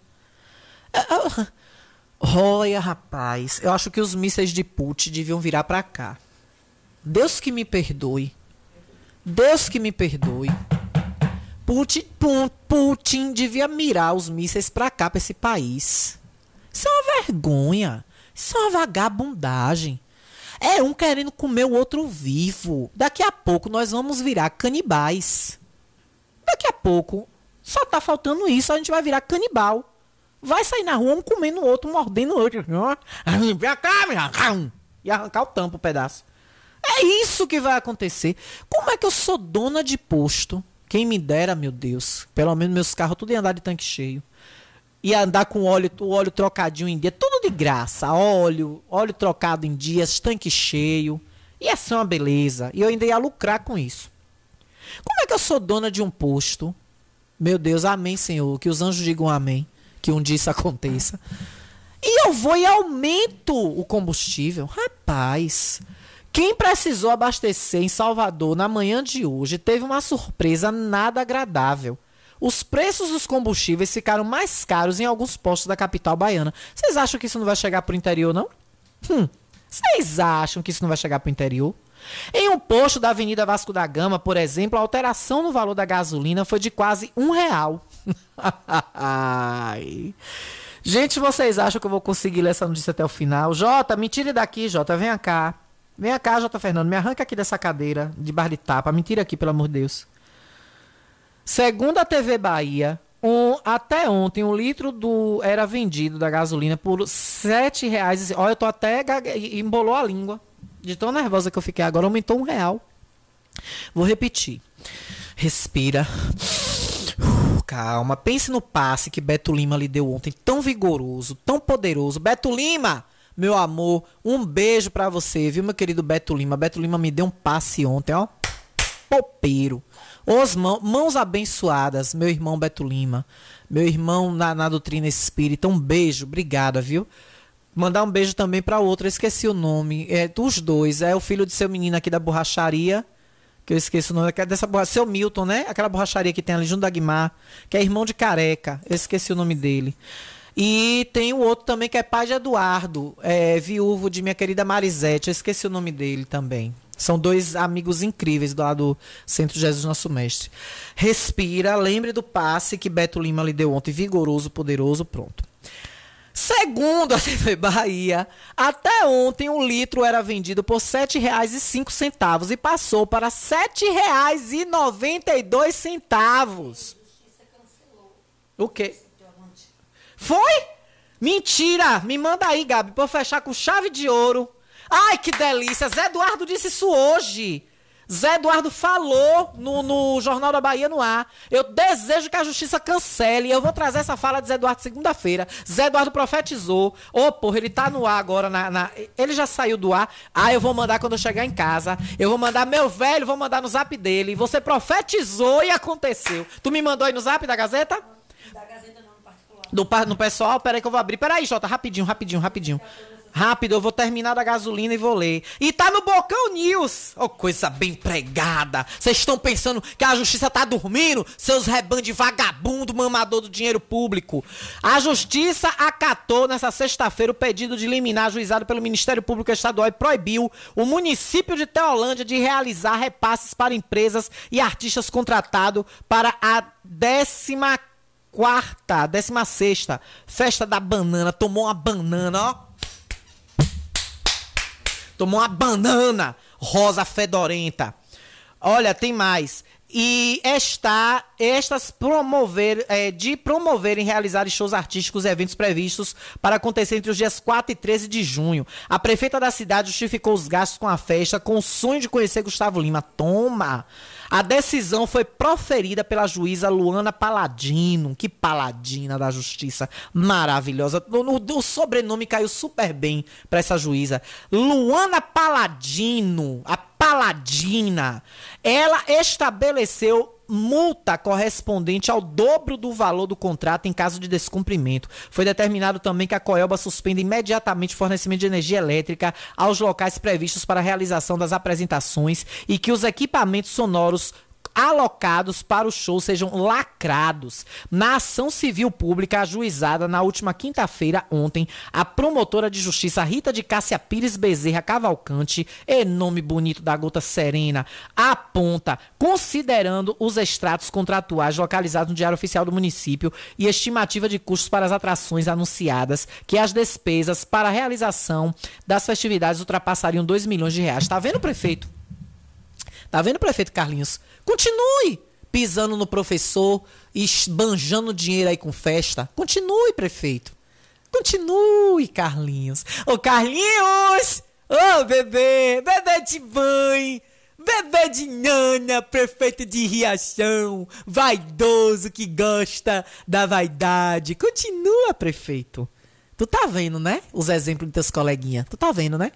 Olha, rapaz, eu acho que os mísseis de Putin deviam virar para cá. Deus que me perdoe. Deus que me perdoe. Putin, Putin devia mirar os mísseis para cá, para esse país. Isso é uma vergonha. Isso é uma vagabundagem. É um querendo comer o outro vivo. Daqui a pouco nós vamos virar canibais. Daqui a pouco, só tá faltando isso, a gente vai virar canibal. Vai sair na rua um comendo o outro, mordendo o outro. E arrancar o tampo o pedaço. É isso que vai acontecer. Como é que eu sou dona de posto? Quem me dera, meu Deus. Pelo menos meus carros tudo ia andar de tanque cheio. Ia andar com óleo, o óleo trocadinho em dia, tudo de graça. Óleo, óleo trocado em dias, tanque cheio. Ia ser uma beleza. E eu ainda ia lucrar com isso. Como é que eu sou dona de um posto? Meu Deus, amém, Senhor. Que os anjos digam amém que um dia isso aconteça. E eu vou e aumento o combustível. Rapaz, quem precisou abastecer em Salvador na manhã de hoje teve uma surpresa nada agradável. Os preços dos combustíveis ficaram mais caros em alguns postos da capital baiana. Vocês acham que isso não vai chegar para o interior, não? Hum, vocês acham que isso não vai chegar para o interior? Em um posto da Avenida Vasco da Gama, por exemplo, a alteração no valor da gasolina foi de quase um real. Gente, vocês acham que eu vou conseguir ler essa notícia até o final? Jota, me tire daqui, Jota, venha cá. Venha cá, Jota Fernando, me arranca aqui dessa cadeira de bar de tapa. Me tira aqui, pelo amor de Deus. Segundo a TV Bahia, um, até ontem, um litro do era vendido da gasolina por R$ 7,00. Olha, eu tô até embolou a língua. De tão nervosa que eu fiquei agora, aumentou um real. Vou repetir. Respira. Calma. Pense no passe que Beto Lima lhe deu ontem. Tão vigoroso, tão poderoso. Beto Lima, meu amor, um beijo para você, viu, meu querido Beto Lima? Beto Lima me deu um passe ontem, ó. Popeiro. Os mãos, mãos abençoadas, meu irmão Beto Lima. Meu irmão na, na doutrina espírita. Um beijo, obrigada, viu? Mandar um beijo também para outro, eu esqueci o nome. É dos dois. É o filho de seu menino aqui da borracharia. Que eu esqueci o nome é dessa borracharia. Seu Milton, né? Aquela borracharia que tem ali junto da Guimar. Que é irmão de careca. Eu esqueci o nome dele. E tem o outro também que é pai de Eduardo, é, viúvo de minha querida Marisete. Eu esqueci o nome dele também. São dois amigos incríveis do lado do Centro Jesus Nosso Mestre. Respira, lembre do passe que Beto Lima lhe deu ontem, vigoroso, poderoso, pronto. Segundo a TV Bahia, até ontem um litro era vendido por R$ 7,05 e passou para R$ 7,92. O quê? Foi? Mentira! Me manda aí, Gabi, pra eu fechar com chave de ouro. Ai, que delícia! Zé Eduardo disse isso hoje. Zé Eduardo falou no, no Jornal da Bahia no ar. Eu desejo que a justiça cancele. Eu vou trazer essa fala de Zé Eduardo segunda-feira. Zé Eduardo profetizou. Ô, oh, porra, ele tá no ar agora. Na, na, Ele já saiu do ar. Ah, eu vou mandar quando eu chegar em casa. Eu vou mandar meu velho, vou mandar no zap dele. Você profetizou e aconteceu. Tu me mandou aí no zap da Gazeta? Da Gazeta não, no particular. Do, no pessoal? Peraí que eu vou abrir. Peraí, Jota, rapidinho, rapidinho, rapidinho. Rápido, eu vou terminar da gasolina e vou ler. E tá no Bocão News. Oh, coisa bem pregada. Vocês estão pensando que a justiça tá dormindo? Seus rebanhos de vagabundo mamador do dinheiro público. A justiça acatou nessa sexta-feira o pedido de liminar ajuizado pelo Ministério Público Estadual e proibiu o município de Teolândia de realizar repasses para empresas e artistas contratados para a décima quarta, décima sexta festa da banana. Tomou uma banana, ó Tomou uma banana rosa fedorenta. Olha, tem mais. E está estas promover, é, de promoverem realizar shows artísticos e eventos previstos para acontecer entre os dias 4 e 13 de junho. A prefeita da cidade justificou os gastos com a festa com o sonho de conhecer Gustavo Lima. Toma! A decisão foi proferida pela juíza Luana Paladino. Que paladina da justiça maravilhosa. O, o sobrenome caiu super bem para essa juíza. Luana Paladino, a Paladina. Ela estabeleceu multa correspondente ao dobro do valor do contrato em caso de descumprimento. Foi determinado também que a Coelba suspenda imediatamente o fornecimento de energia elétrica aos locais previstos para a realização das apresentações e que os equipamentos sonoros alocados para o show sejam lacrados. Na ação civil pública ajuizada na última quinta-feira, ontem, a promotora de justiça Rita de Cássia Pires Bezerra Cavalcante, é nome bonito da gota serena, aponta, considerando os extratos contratuais localizados no Diário Oficial do município e estimativa de custos para as atrações anunciadas, que as despesas para a realização das festividades ultrapassariam 2 milhões de reais. Tá vendo, prefeito? Tá vendo, prefeito Carlinhos? Continue pisando no professor esbanjando dinheiro aí com festa. Continue, prefeito. Continue, Carlinhos. Ô, Carlinhos! Ô, bebê! Bebê de banho! Bebê de nana, prefeito de Riachão, vaidoso que gosta da vaidade. Continua, prefeito. Tu tá vendo, né? Os exemplos dos teus coleguinhas. Tu tá vendo, né?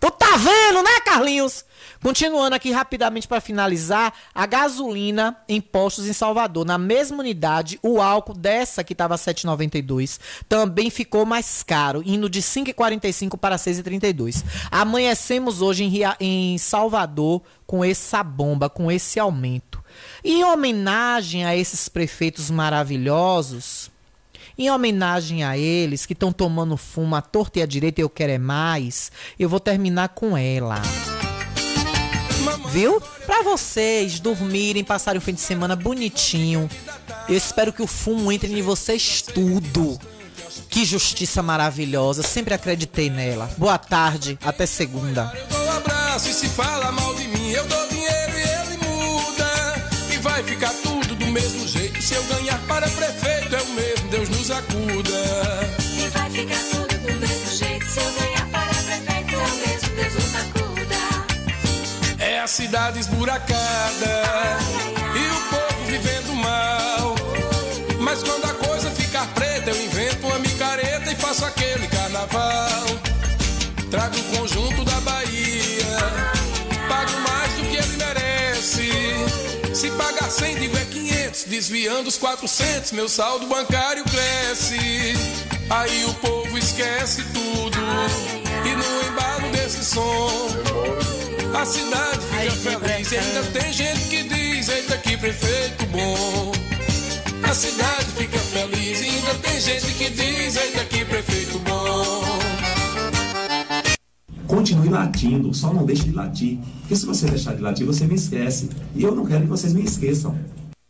Tu tá vendo, né, Carlinhos? Continuando aqui rapidamente para finalizar, a gasolina em postos em Salvador, na mesma unidade, o álcool dessa que estava 7,92 também ficou mais caro, indo de 5,45 para 6,32. Amanhecemos hoje em, em Salvador com essa bomba, com esse aumento. E em homenagem a esses prefeitos maravilhosos, em homenagem a eles que estão tomando fumo à torta e à direita, eu quero é mais, eu vou terminar com ela. viu? Pra vocês dormirem, passarem o fim de semana bonitinho. Eu espero que o fumo entre em vocês tudo. Que justiça maravilhosa, sempre acreditei nela. Boa tarde, até segunda. dou um abraço e se fala mal de mim, eu dou dinheiro e ele muda. E vai ficar tudo do mesmo jeito. Se eu ganhar para prefeito, é o mesmo, Deus nos acuda. E vai ficar tudo do mesmo jeito. Se eu ganhar para prefeito, é o mesmo, Deus nos acuda. É a cidade esburacada e o povo vivendo mal. Mas quando a coisa ficar preta, eu invento uma micareta e faço aquele carnaval. Trago o conjunto da Bahia, pago mais do que ele merece. Se pagar 100, digo é 500, desviando os 400, meu saldo bancário cresce. Aí o povo esquece tudo, e no embalo desse som. A cidade fica feliz e ainda tem gente que diz: Eita, que prefeito bom. A cidade fica feliz e ainda tem gente que diz: Eita, que prefeito bom. Continue latindo, só não deixe de latir. Porque se você deixar de latir, você me esquece. E eu não quero que vocês me esqueçam.